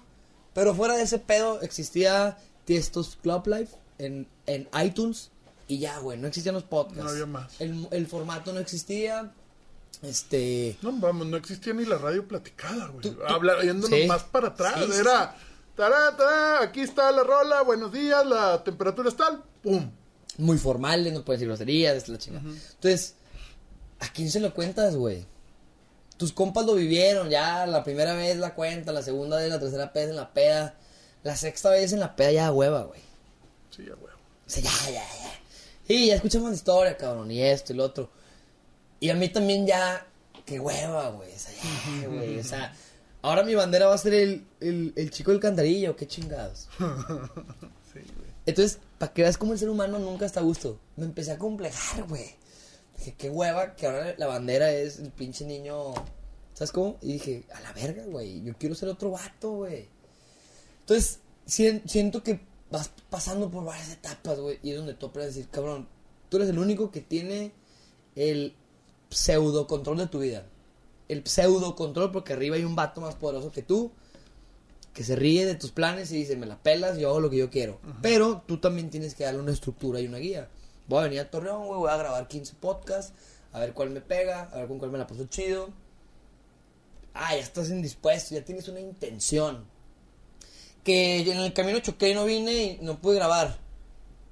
Speaker 2: Pero fuera de ese pedo existía Tiestos Club Life en, en iTunes y ya, güey, no existían los podcasts.
Speaker 1: No había más.
Speaker 2: El, el formato no existía. Este.
Speaker 1: No, vamos, no existía ni la radio platicada, güey.
Speaker 2: Tú- tú-
Speaker 1: Habla, yéndonos
Speaker 2: Sí.
Speaker 1: más para atrás.
Speaker 2: Sí,
Speaker 1: Era, tará, tará, aquí está la rola, buenos días, la temperatura es tal, pum.
Speaker 2: muy formales, no puedes decir groserías, es la chingada. Entonces, ¿a quién se lo cuentas, güey? Tus compas lo vivieron, ya la primera vez la cuenta, la segunda vez, la tercera vez en la peda, la sexta vez en la peda ya hueva, güey.
Speaker 1: Sí, ya.
Speaker 2: O sea, ya, ya, ya. Y ya escuchamos la historia, cabrón, y esto y lo otro. Y a mí también ya, qué hueva, güey. O sea, ya, güey. O sea, ahora mi bandera va a ser el, el, el chico del cantarillo, qué chingados.
Speaker 1: Sí, güey.
Speaker 2: Entonces, para que veas cómo el ser humano nunca está a gusto, me empecé a complejar, güey. Dije, qué hueva que ahora la bandera es el pinche niño. ¿Sabes cómo? Y dije, a la verga, güey. Yo quiero ser otro vato, güey. Entonces, sien- siento que vas pasando por varias etapas, güey, y es donde tú aprendes a decir, cabrón, tú eres el único que tiene el pseudo control de tu vida. El pseudo control porque arriba hay un vato más poderoso que tú que se ríe de tus planes y dice, me la pelas, yo hago lo que yo quiero. Pero tú también tienes que darle una estructura y una guía. Voy a venir a Torreón, güey, voy a grabar 15 podcasts, a ver cuál me pega, a ver con cuál me la paso chido. Ah, ya estás indispuesto, ya tienes una intención. Que en el camino choqué y no vine y no pude grabar.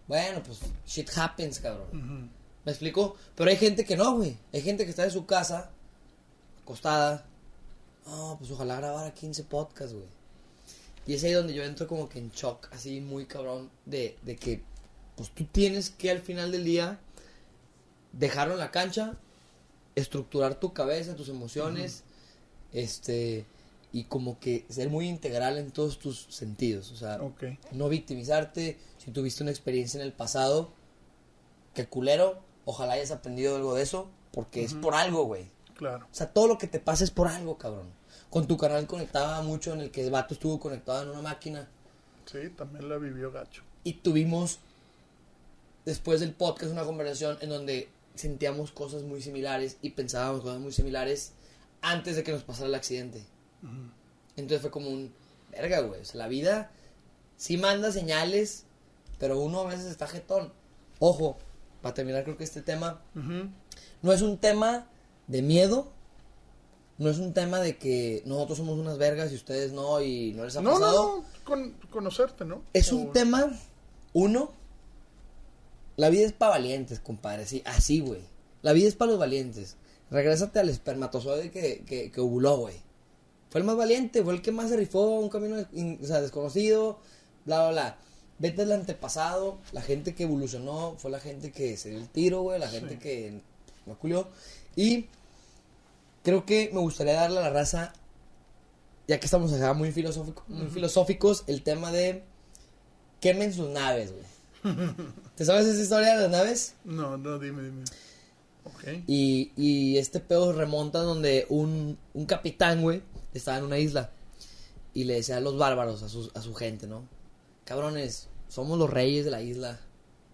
Speaker 2: Bueno, pues shit happens, cabrón. ¿Me explico? Pero hay gente que no, güey. Hay gente que está en su casa, acostada. No, pues ojalá grabara 15 podcasts, güey. Y es ahí donde yo entro como que en shock, así muy cabrón, de, de que pues tú tienes que al final del día dejarlo en la cancha, estructurar tu cabeza, tus emociones, este, y como que ser muy integral en todos tus sentidos. O sea,
Speaker 1: Ok.
Speaker 2: no victimizarte. Si tuviste una experiencia en el pasado, que culero, ojalá hayas aprendido algo de eso, porque es por algo, güey.
Speaker 1: Claro.
Speaker 2: O sea, todo lo que te pasa es por algo, cabrón. Con tu canal conectaba mucho en el que el vato estuvo conectado en una máquina.
Speaker 1: Sí, también la vivió gacho.
Speaker 2: Y tuvimos, después del podcast, una conversación en donde sentíamos cosas muy similares y pensábamos cosas muy similares antes de que nos pasara el accidente. Entonces fue como un, verga, güey. O sea, la vida sí manda señales, pero uno a veces está jetón. Ojo, para terminar, creo que este tema no es un tema de miedo. No es un tema de que nosotros somos unas vergas y ustedes no y no les ha
Speaker 1: No,
Speaker 2: pasado.
Speaker 1: no, no, con, conocerte, ¿no?
Speaker 2: Es un tema, uno, la vida es para valientes, compadre, sí, así, güey. La vida es para los valientes. Regrésate al espermatozoide que, que, que ovuló, güey. Fue el más valiente, fue el que más se rifó, un camino in- o sea, desconocido, bla, bla, bla. Vete al antepasado, la gente que evolucionó fue la gente que se dio el tiro, güey, la gente
Speaker 1: Sí.
Speaker 2: que no culió. Y creo que me gustaría darle a la raza, ya que estamos acá muy, filosófico, muy filosóficos, el tema de quemen sus naves, güey. ¿Te sabes esa historia de las naves?
Speaker 1: No, no, dime, dime. Ok.
Speaker 2: Y, y este pedo remonta donde un, un capitán, güey, estaba en una isla y le decía a los bárbaros, a su, a su gente, ¿no? Cabrones, somos los reyes de la isla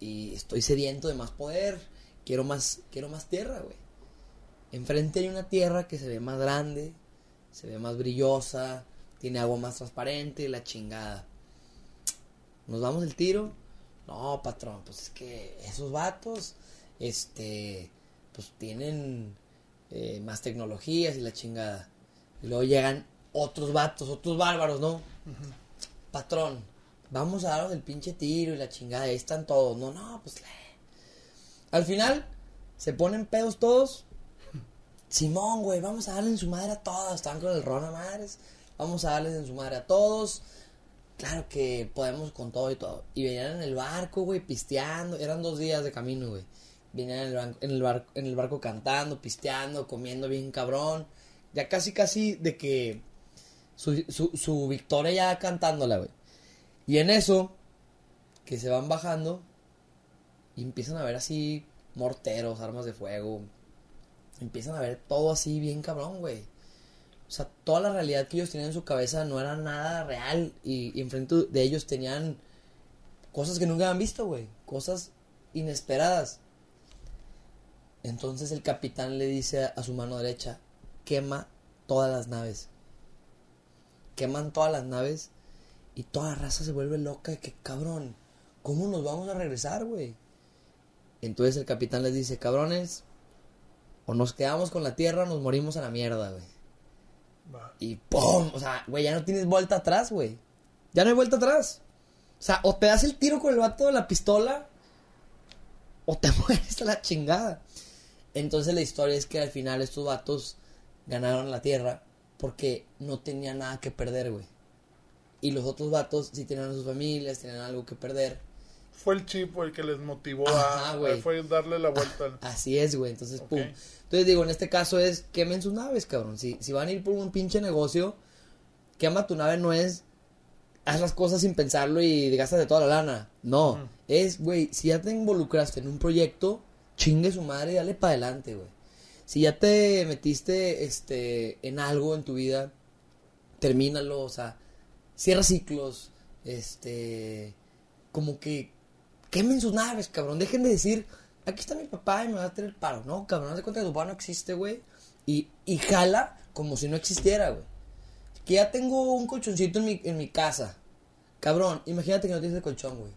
Speaker 2: y estoy sediento de más poder, quiero más, quiero más tierra, güey. Enfrente hay una tierra que se ve más grande, se ve más brillosa, tiene agua más transparente la chingada. ¿Nos damos el tiro? No, patrón, pues es que esos vatos, este, pues tienen eh, más tecnologías y la chingada. Y luego llegan otros vatos, otros bárbaros, ¿no? Patrón, vamos a darnos el pinche tiro y la chingada, ahí están todos. No, no, pues. Al final, se ponen pedos todos. Simón, güey, vamos a darle en su madre a todos. Están con el ron a madres. Vamos a darles en su madre a todos. Claro que podemos con todo y todo. Y venían en el barco, güey, pisteando. Eran dos días de camino, güey. Venían en el, ban- en, el barco, en el barco cantando, pisteando, comiendo bien cabrón. Ya casi, casi de que su, su, su victoria ya cantándola, güey. Y en eso, que se van bajando, y empiezan a ver así morteros, armas de fuego. Empiezan a ver todo así bien cabrón, güey. O sea, toda la realidad que ellos tenían en su cabeza no era nada real. Y, enfrente de ellos tenían cosas que nunca habían visto, güey. Cosas inesperadas. Entonces el capitán le dice a, a su mano derecha, quema todas las naves. Queman todas las naves y toda la raza se vuelve loca de que, cabrón, ¿cómo nos vamos a regresar, güey? Entonces el capitán les dice, cabrones, o nos quedamos con la tierra o nos morimos a la mierda, güey. Y ¡pum! O sea, güey, ya no tienes vuelta atrás, güey. Ya no hay vuelta atrás. O sea, o te das el tiro con el vato de la pistola, o te mueres a la chingada. Entonces la historia es que al final estos vatos ganaron la tierra porque no tenían nada que perder, güey. Y los otros vatos sí tenían a sus familias, tenían algo que perder.
Speaker 1: Fue el chip el que les motivó
Speaker 2: Ajá,
Speaker 1: a, Fue darle la vuelta. al-
Speaker 2: Así es, güey. Entonces, pum. Entonces digo, en este caso es quemen sus naves, cabrón. Si, si van a ir por un pinche negocio, quema tu nave no es haz las cosas sin pensarlo y gastas de toda la lana. No. Es, güey, si ya te involucraste en un proyecto, chingue su madre y dale para adelante, güey. Si ya te metiste este en algo en tu vida, termínalo, o sea, cierra ciclos, este como que quemen sus naves, cabrón. Dejen de decir, aquí está mi papá y me va a tener el paro. No, cabrón, haz de cuenta que tu papá no existe, güey. Y, y jala como si no existiera, güey. Que ya tengo un colchoncito en mi, en mi casa. Cabrón, imagínate que no tienes el colchón, güey.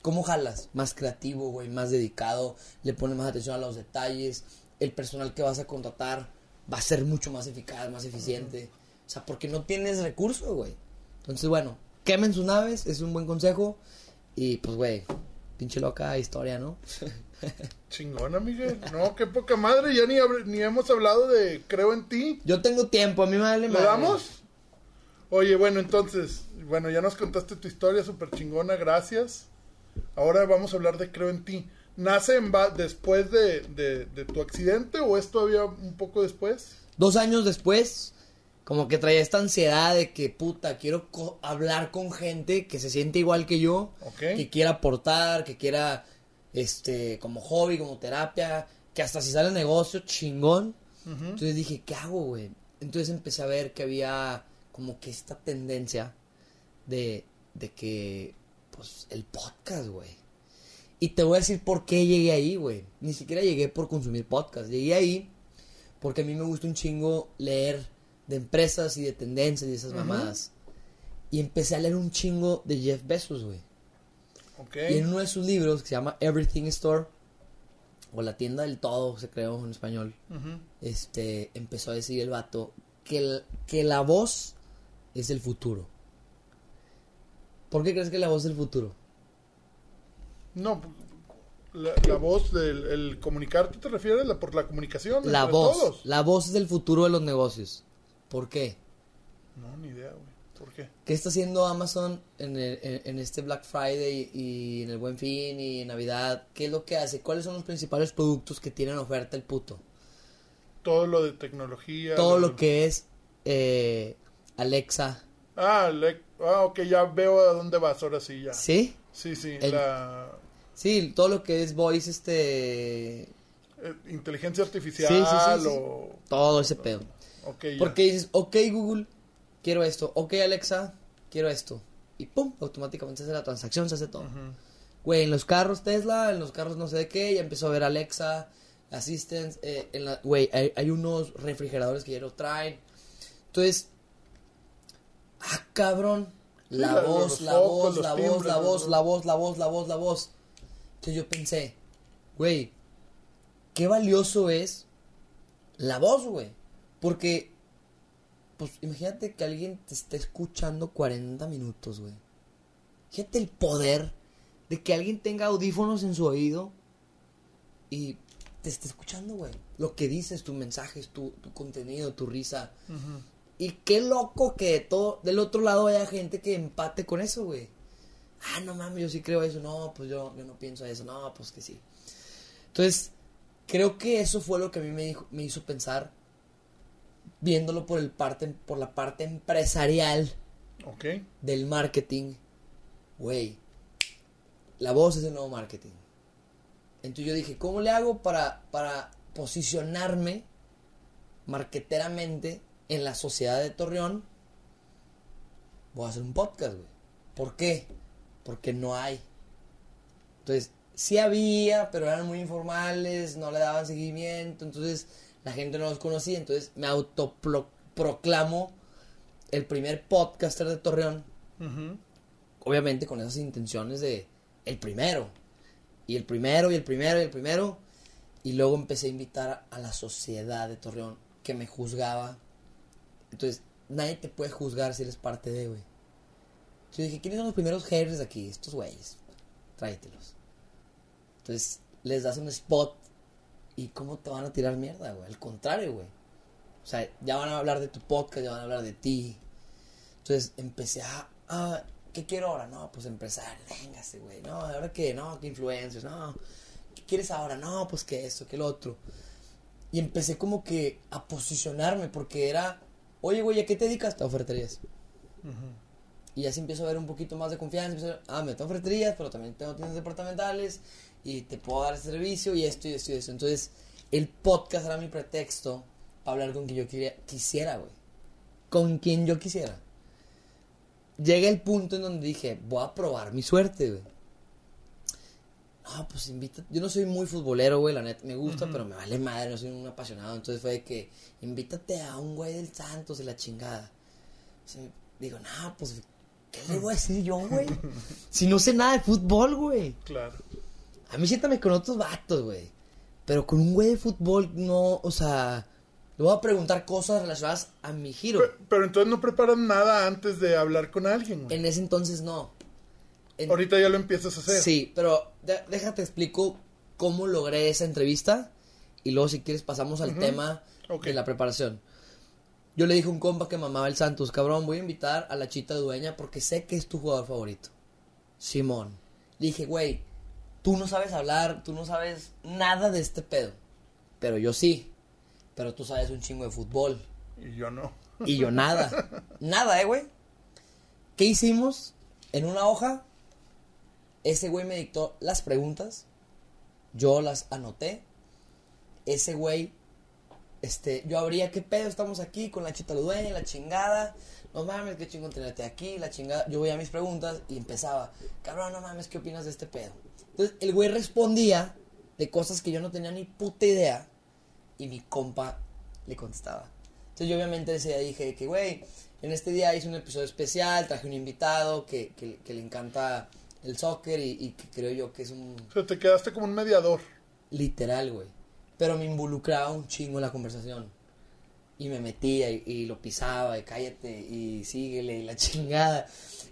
Speaker 2: ¿Cómo jalas? Más creativo, güey, más dedicado, le pones más atención a los detalles. El personal que vas a contratar va a ser mucho más eficaz, más eficiente. O sea, porque no tienes recursos, güey. Entonces, bueno, quemen sus naves, es un buen consejo. Y pues, güey, pinche loca historia, ¿no?
Speaker 1: Chingona, Miguel. No, qué poca madre. Ya ni, ni hemos hablado de Creo en ti.
Speaker 2: Yo tengo tiempo, a mí me vale
Speaker 1: ¿Le
Speaker 2: madre.
Speaker 1: damos? Oye, bueno, entonces, bueno, ya nos contaste tu historia súper chingona, gracias. Ahora vamos a hablar de Creo en ti. ¿Nace en ba- después de, de- de tu accidente o es todavía un poco después?
Speaker 2: Dos años después, como que traía esta ansiedad de que, puta, quiero co- hablar con gente que se siente igual que yo, que quiera aportar, que quiera, este, como hobby, como terapia, que hasta si sale negocio, chingón. Entonces dije, ¿qué hago, güey? Entonces empecé a ver que había como que esta tendencia de, de que, pues, el podcast, güey. Y te voy a decir por qué llegué ahí, güey. Ni siquiera llegué por consumir podcast. Llegué ahí porque a mí me gusta un chingo leer de empresas y de tendencias y esas mamadas. Y empecé a leer un chingo de Jeff Bezos, güey.
Speaker 1: Ok.
Speaker 2: Y en uno de sus libros que se llama Everything Store, o la tienda del todo, se creó en español, este, empezó a decir el vato que, el- que la voz es el futuro. ¿Por qué crees que la voz es el futuro?
Speaker 1: No, la, la voz del el comunicar, ¿tú te refieres la, por la comunicación?
Speaker 2: La voz.
Speaker 1: todos?
Speaker 2: La voz es el futuro de los negocios. ¿Por qué?
Speaker 1: No, ni idea, güey. ¿Por qué?
Speaker 2: ¿Qué está haciendo Amazon en, el- en- en este Black Friday y en el Buen Fin y en Navidad? ¿Qué es lo que hace? ¿Cuáles son los principales productos que tienen oferta el puto?
Speaker 1: Todo lo de tecnología.
Speaker 2: Todo
Speaker 1: lo
Speaker 2: lo que es eh, Alexa.
Speaker 1: Ah, le- ah, ok, ya veo a dónde vas, ahora sí, ya.
Speaker 2: ¿Sí?
Speaker 1: Sí, sí,
Speaker 2: El-
Speaker 1: la
Speaker 2: Sí, todo lo que es voice, este...
Speaker 1: eh, inteligencia artificial
Speaker 2: Sí, sí, sí, sí.
Speaker 1: o...
Speaker 2: Todo ese pedo.
Speaker 1: Ya.
Speaker 2: Porque dices, ok Google, quiero esto. Ok Alexa, quiero esto. Y pum, automáticamente se hace la transacción, se hace todo.
Speaker 1: Ujú.
Speaker 2: Güey, en los carros Tesla, en los carros no sé de qué, ya empezó a ver Alexa, Assistant, eh, en la, güey, hay, hay unos refrigeradores que ya lo traen. Entonces, ah, cabrón, la,
Speaker 1: la-
Speaker 2: voz, la
Speaker 1: focos,
Speaker 2: voz, la voz, la voz, la voz, la voz, la voz, la voz. Entonces yo pensé, güey, qué valioso es la voz, güey. Porque, pues imagínate que alguien te esté escuchando 40 minutos, güey. Fíjate el poder de que alguien tenga audífonos en su oído y te esté escuchando, güey. Lo que dices, tus mensajes, tu, tu contenido, tu risa. Y qué loco que de todo, del otro lado haya gente que empate con eso, güey. Ah, no mames, yo sí creo eso. No, pues yo, yo no pienso eso. No, pues que sí. Entonces, creo que eso fue lo que a mí me, dijo, me hizo pensar, viéndolo por, el parte, por la parte empresarial del marketing. Güey, la voz es el nuevo marketing. Entonces yo dije, ¿cómo le hago para, para posicionarme marqueteramente en la sociedad de Torreón? Voy a hacer un podcast, güey. ¿Por qué? Porque no hay. Entonces, sí había, pero eran muy informales, no le daban seguimiento, entonces la gente no los conocía, entonces me autoproclamo el primer podcaster de Torreón
Speaker 1: Ujú.
Speaker 2: obviamente con esas intenciones de el primero y el primero y el primero y el primero y luego empecé a invitar a la sociedad de Torreón que me juzgaba. Entonces nadie te puede juzgar si eres parte de güey. Yo dije quiénes son los primeros haters de aquí estos güeyes tráetelos. Entonces les das un spot y cómo te van a tirar mierda güey al contrario güey o sea ya van a hablar de tu podcast ya van a hablar de ti entonces empecé a, a, ¿qué quiero ahora? No, pues empresario, véngase, güey. No, ahora qué, no, que influencers, no. ¿Qué quieres ahora? No, pues que esto, que lo otro. Y empecé como que a posicionarme porque era, oye, güey, ¿a qué te dedicas? A oferterías.
Speaker 1: Ujú.
Speaker 2: Y ya se empiezo a ver un poquito más de confianza. empiezo a ver, ah, me tengo oferterías, pero también tengo tiendas departamentales y te puedo dar servicio y esto y esto y esto. Entonces, el podcast era mi pretexto para hablar con quien yo quería, quisiera, güey. Con quien yo quisiera. Llega el punto en donde dije, voy a probar mi suerte, güey. no, pues invita. Yo no soy muy futbolero, güey, la neta, me gusta, pero me vale madre, no soy un apasionado. Entonces fue de que, invítate a un güey del Santos y la chingada. O sea, digo, no, pues, ¿qué le voy a decir yo, güey? si no sé nada de fútbol, güey.
Speaker 1: Claro.
Speaker 2: A mí siéntame con otros vatos, güey. Pero con un güey de fútbol, no, o sea, le voy a preguntar cosas relacionadas a mi giro.
Speaker 1: Pero, pero entonces no preparan nada antes de hablar con alguien, güey.
Speaker 2: En ese entonces no. En-
Speaker 1: Ahorita ya lo empiezas a hacer.
Speaker 2: Sí, pero de- déjate explico cómo logré esa entrevista y luego si quieres pasamos al tema de la preparación. Yo le dije a un compa que mamaba el Santos, cabrón, voy a invitar a la chita dueña porque sé que es tu jugador favorito. Simón. Le dije, güey, tú no sabes hablar, tú no sabes nada de este pedo. Pero yo sí. Pero tú sabes un chingo de fútbol.
Speaker 1: Y yo no.
Speaker 2: Y yo nada. Nada, eh, güey. ¿Qué hicimos? En una hoja, ese güey me dictó las preguntas. Yo las anoté. Ese güey, este, yo abría, ¿qué pedo? Estamos aquí con la chita dueña, la chingada. No mames, qué chingón tenerte aquí, la chingada. Yo veía mis preguntas y empezaba, cabrón, no mames, ¿qué opinas de este pedo? Entonces, el güey respondía de cosas que yo no tenía ni puta idea y mi compa le contestaba. Entonces yo obviamente ese día dije que, güey, en este día hice un episodio especial, traje un invitado que, que, que le encanta el soccer y, y que creo yo que es un
Speaker 1: O sea, te quedaste como un mediador.
Speaker 2: literal, güey. Pero me involucraba un chingo en la conversación. Y me metía y, y lo pisaba y cállate y síguele y la chingada.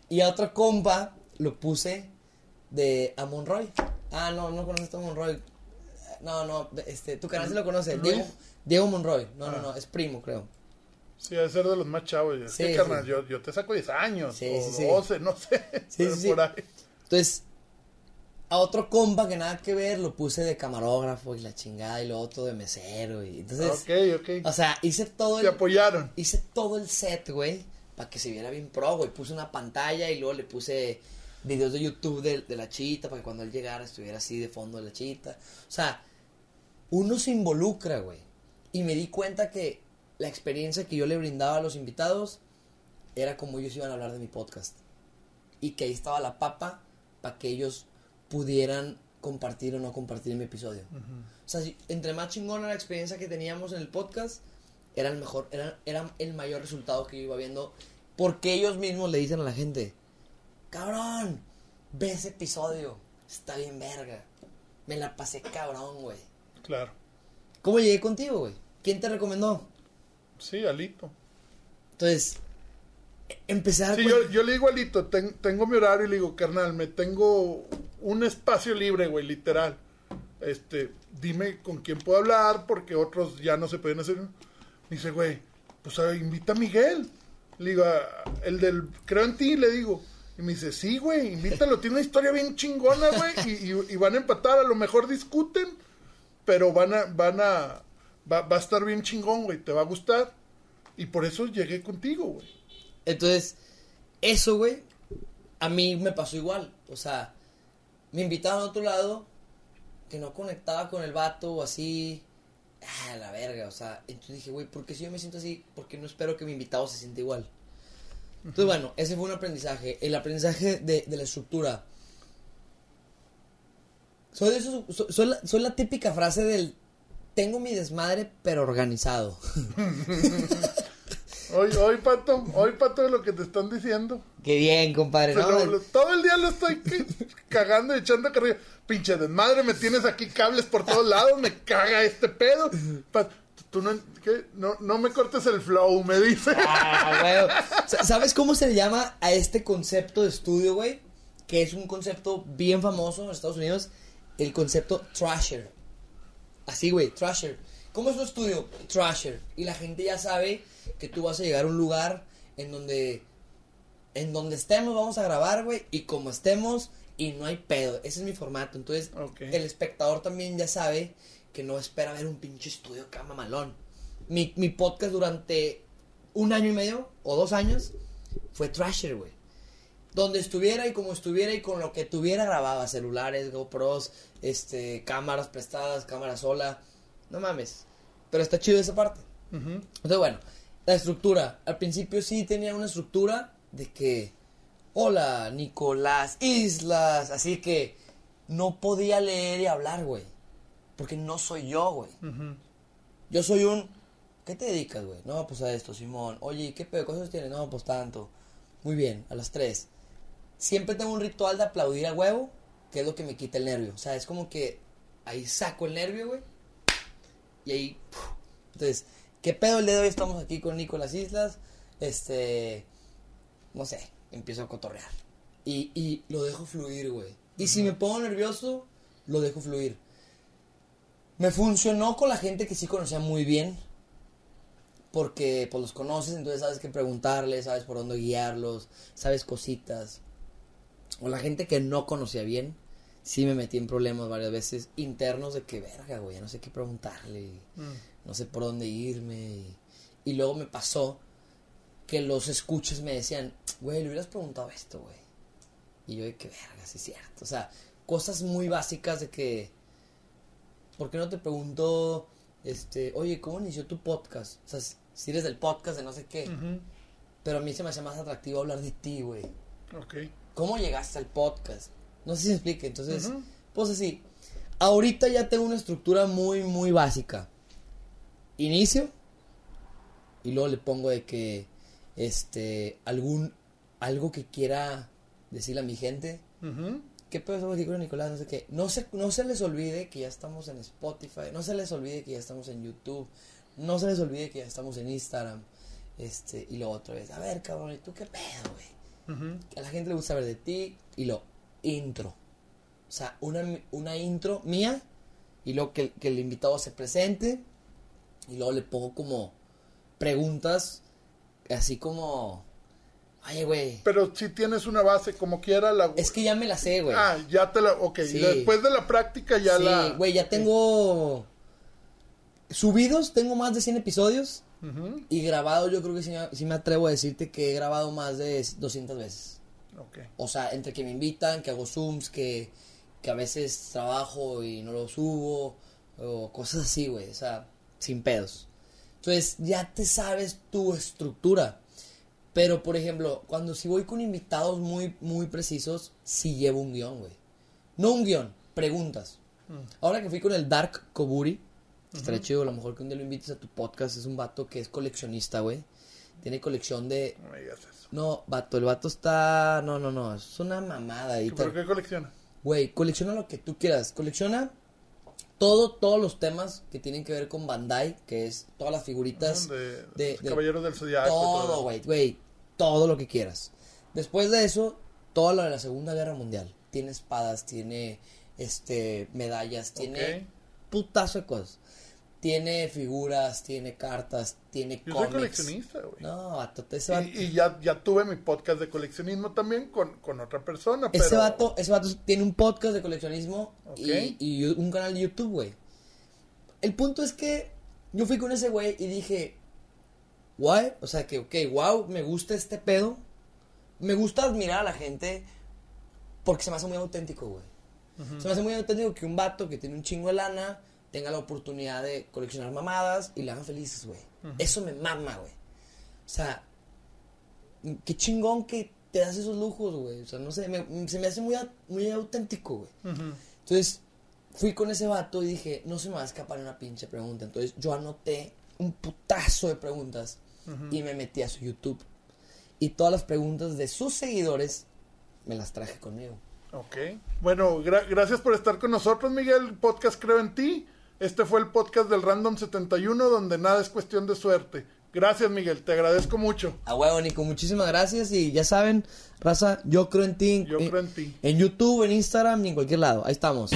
Speaker 2: Y a otro compa lo puse de a Monroy. Ah, no, no conoces a Monroy. No, no, este, tu canal sí lo conoce. Diego, Diego Monroy. No, no,
Speaker 1: Ah.
Speaker 2: no, es primo, creo.
Speaker 1: Sí, debe ser de los más chavos.
Speaker 2: Sí,
Speaker 1: carnal, yo, yo te saco 10 años.
Speaker 2: Sí,
Speaker 1: o
Speaker 2: sí, sí.
Speaker 1: 12, no sé.
Speaker 2: Sí.
Speaker 1: por ahí.
Speaker 2: Entonces, a otro compa que nada que ver lo puse de camarógrafo y la chingada y lo otro de mesero. Y entonces,
Speaker 1: ok, ok.
Speaker 2: o sea, hice todo
Speaker 1: Te
Speaker 2: el,
Speaker 1: apoyaron.
Speaker 2: hice todo el set, güey, para que se viera bien pro, güey. Puse una pantalla y luego le puse videos de YouTube de, de la chita para que cuando él llegara estuviera así de fondo la chita. O sea, uno se involucra, güey. Y me di cuenta que la experiencia que yo le brindaba a los invitados era como ellos iban a hablar de mi podcast. Y que ahí estaba la papa para que ellos pudieran compartir o no compartir mi episodio. O sea, si- entre más chingona la experiencia que teníamos en el podcast, era el mejor, era, era el mayor resultado que yo iba viendo. Porque ellos mismos le dicen a la gente, cabrón, ve ese episodio, está bien verga. Me la pasé cabrón, güey.
Speaker 1: Claro.
Speaker 2: ¿Cómo llegué contigo, güey? ¿Quién te recomendó?
Speaker 1: Sí, Alito.
Speaker 2: Entonces, e- dar
Speaker 1: Sí, yo, yo le digo a ten- tengo mi horario y le digo, carnal, me tengo un espacio libre, güey, literal. Este, dime con quién puedo hablar porque otros ya no se pueden hacer. Me dice, güey, pues a- invita a Miguel. Le digo, "A- el del Creo en ti, le digo. Y me dice, sí, güey, invítalo, tiene una historia bien chingona, güey, y, y- y van a empatar, a lo mejor discuten, pero van a, van a, va, va a estar bien chingón, güey, te va a gustar. Y por eso llegué contigo, güey.
Speaker 2: Entonces, eso, güey, a mí me pasó igual. O sea, me invitaron a otro lado que no conectaba con el vato o así. Ah, la verga, o sea. Entonces dije, güey, ¿por qué si yo me siento así? Porque no espero que mi invitado se sienta igual. Entonces, bueno, ese fue un aprendizaje. El aprendizaje de, de la estructura. Soy, de esos, so- soy, la, soy la típica frase del tengo mi desmadre, pero organizado.
Speaker 1: Hoy, hoy, Pato, hoy, Pato, de lo que te están diciendo.
Speaker 2: Qué bien, compadre.
Speaker 1: Todo el día lo estoy cagando y echando carrilla. Pinche desmadre, me tienes aquí cables por todos lados, me caga este pedo. Tú no, ¿qué? no, no me cortes el flow, me dice.
Speaker 2: Ah, ¿Sabes cómo se le llama a este concepto de estudio, güey? Que es un concepto bien famoso en Estados Unidos. El concepto Trasher. Así, güey, Trasher. ¿Cómo es un estudio? Trasher. Y la gente ya sabe que tú vas a llegar a un lugar en donde... En donde estemos vamos a grabar, güey. Y como estemos y no hay pedo. Ese es mi formato. Entonces,
Speaker 1: Ok.
Speaker 2: el espectador también ya sabe que no espera ver un pinche estudio acá mamalón. Mi, mi podcast durante un año y medio o dos años fue Trasher, güey. Donde estuviera y como estuviera y con lo que tuviera grababa, celulares, GoPros, este, cámaras prestadas, cámara sola. No mames. Pero está chido esa parte.
Speaker 1: Ujú.
Speaker 2: Entonces, bueno, la estructura. Al principio sí tenía una estructura de que, hola, Nicolás Islas. Así que no podía leer y hablar, güey. Porque no soy yo, güey. Yo soy un... ¿Qué te dedicas, güey? No, pues a esto, Simón. Oye, ¿y ¿qué pedo? ¿Cosas tienes? No, pues tanto. Muy bien, a las tres. Siempre tengo un ritual de aplaudir a huevo, que es lo que me quita el nervio. O sea, es como que ahí saco el nervio, güey. Y ahí... ¡puf! Entonces, ¿qué pedo el día de hoy? Estamos aquí con Nicolás Islas. Este... No sé, empiezo a cotorrear. Y, y lo dejo fluir, güey. Y si me pongo nervioso, lo dejo fluir. Me funcionó con la gente que sí conocía muy bien. Porque pues los conoces, entonces sabes qué preguntarles, sabes por dónde guiarlos, sabes cositas. O la gente que no conocía bien, sí me metí en problemas varias veces internos de que verga, güey, no sé qué preguntarle,
Speaker 1: Mm.
Speaker 2: No sé por dónde irme. Y, y luego me pasó que los escuches me decían, güey, le hubieras preguntado esto, güey. Y yo de que verga, sí es cierto. O sea, cosas muy básicas de que, ¿por qué no te pregunto, este, oye, ¿cómo inició tu podcast? O sea, si- eres del podcast de no sé qué. Pero a mí se me hace más atractivo hablar de ti, güey.
Speaker 1: Ok.
Speaker 2: ¿Cómo llegaste al podcast? No sé si me explique. Entonces, pues así. Ahorita ya tengo una estructura muy, muy básica. Inicio. Y luego le pongo de que, este, algún, algo que quiera decirle a mi gente. ¿Qué pedo aquí con Nicolás? No sé qué. No se, no se les olvide que ya estamos en Spotify. No se les olvide que ya estamos en YouTube. No se les olvide que ya estamos en Instagram. Este, y luego otra vez. A ver, cabrón, ¿y tú qué pedo, güey? A la gente le gusta saber de ti. Y lo intro. O sea, una, una intro mía. Y luego que, que el invitado se presente. Y luego le pongo como preguntas. Así como. Oye, güey.
Speaker 1: Pero si tienes una base como quiera, la...
Speaker 2: Es que ya me la sé, güey.
Speaker 1: Ah, ya te la... Ok,
Speaker 2: Sí.
Speaker 1: después de la práctica ya
Speaker 2: sí,
Speaker 1: la...
Speaker 2: güey, ya tengo subidos, tengo más de 100 episodios
Speaker 1: Ujú.
Speaker 2: y grabado yo creo que sí, me- sí me atrevo a decirte que he grabado más de 200 veces.
Speaker 1: Ok.
Speaker 2: O sea, entre que me invitan, que hago zooms, que, que a veces trabajo y no lo subo, o cosas así, güey, o sea, sin pedos. Entonces, ya te sabes tu estructura. Pero, por ejemplo, cuando si voy con invitados muy, muy precisos, sí llevo un guion, güey. No un guion, preguntas. Ahora que fui con el Dark Koburi, estaría chido, a lo mejor que un día lo invites a tu podcast, es un vato que es coleccionista, güey. Tiene colección de...
Speaker 1: No me digas eso.
Speaker 2: No, vato, el vato está... No, no, no, es una mamada. Y
Speaker 1: ¿Pero qué colecciona?
Speaker 2: Güey, colecciona lo que tú quieras. Colecciona todo, todos los temas que tienen que ver con Bandai, que es todas las figuritas.
Speaker 1: De,
Speaker 2: de-
Speaker 1: Caballeros del Zodiaco.
Speaker 2: todo, güey, güey. Todo lo que quieras. Después de eso, todo lo de la Segunda Guerra Mundial. Tiene espadas, tiene este medallas, tiene putazo de cosas. Tiene figuras, tiene cartas, tiene
Speaker 1: Yo soy
Speaker 2: cómics.
Speaker 1: coleccionista, güey.
Speaker 2: No, vato, ese vato,
Speaker 1: Y, y ya, ya tuve mi podcast de coleccionismo también con, con otra persona, pero...
Speaker 2: ese vato, ese vato tiene un podcast de coleccionismo y un canal de YouTube, güey. El punto es que yo fui con ese güey y dije, guay, o sea que, ok, wow, me gusta este pedo. Me gusta admirar a la gente porque se me hace muy auténtico, güey. Se me hace muy auténtico que un vato que tiene un chingo de lana tenga la oportunidad de coleccionar mamadas y le hagan felices, güey. Eso me mama, güey. O sea, qué chingón que te das esos lujos, güey. O sea, no sé, me- se me hace muy, muy auténtico, güey. Entonces, fui con ese vato y dije, no se me va a escapar una pinche pregunta. Entonces, yo anoté un putazo de preguntas y me metí a su YouTube. Y todas las preguntas de sus seguidores me las traje conmigo.
Speaker 1: Ok. Bueno, gra- gracias por estar con nosotros, Miguel. Podcast Creo en Ti. Este fue el podcast del Random 71, donde nada es cuestión de suerte. Gracias, Miguel. Te agradezco mucho.
Speaker 2: A huevo, Nico, muchísimas gracias. Y ya saben, raza, yo creo en ti.
Speaker 1: Yo
Speaker 2: en,
Speaker 1: creo en ti.
Speaker 2: En YouTube, en Instagram y en cualquier lado. Ahí estamos.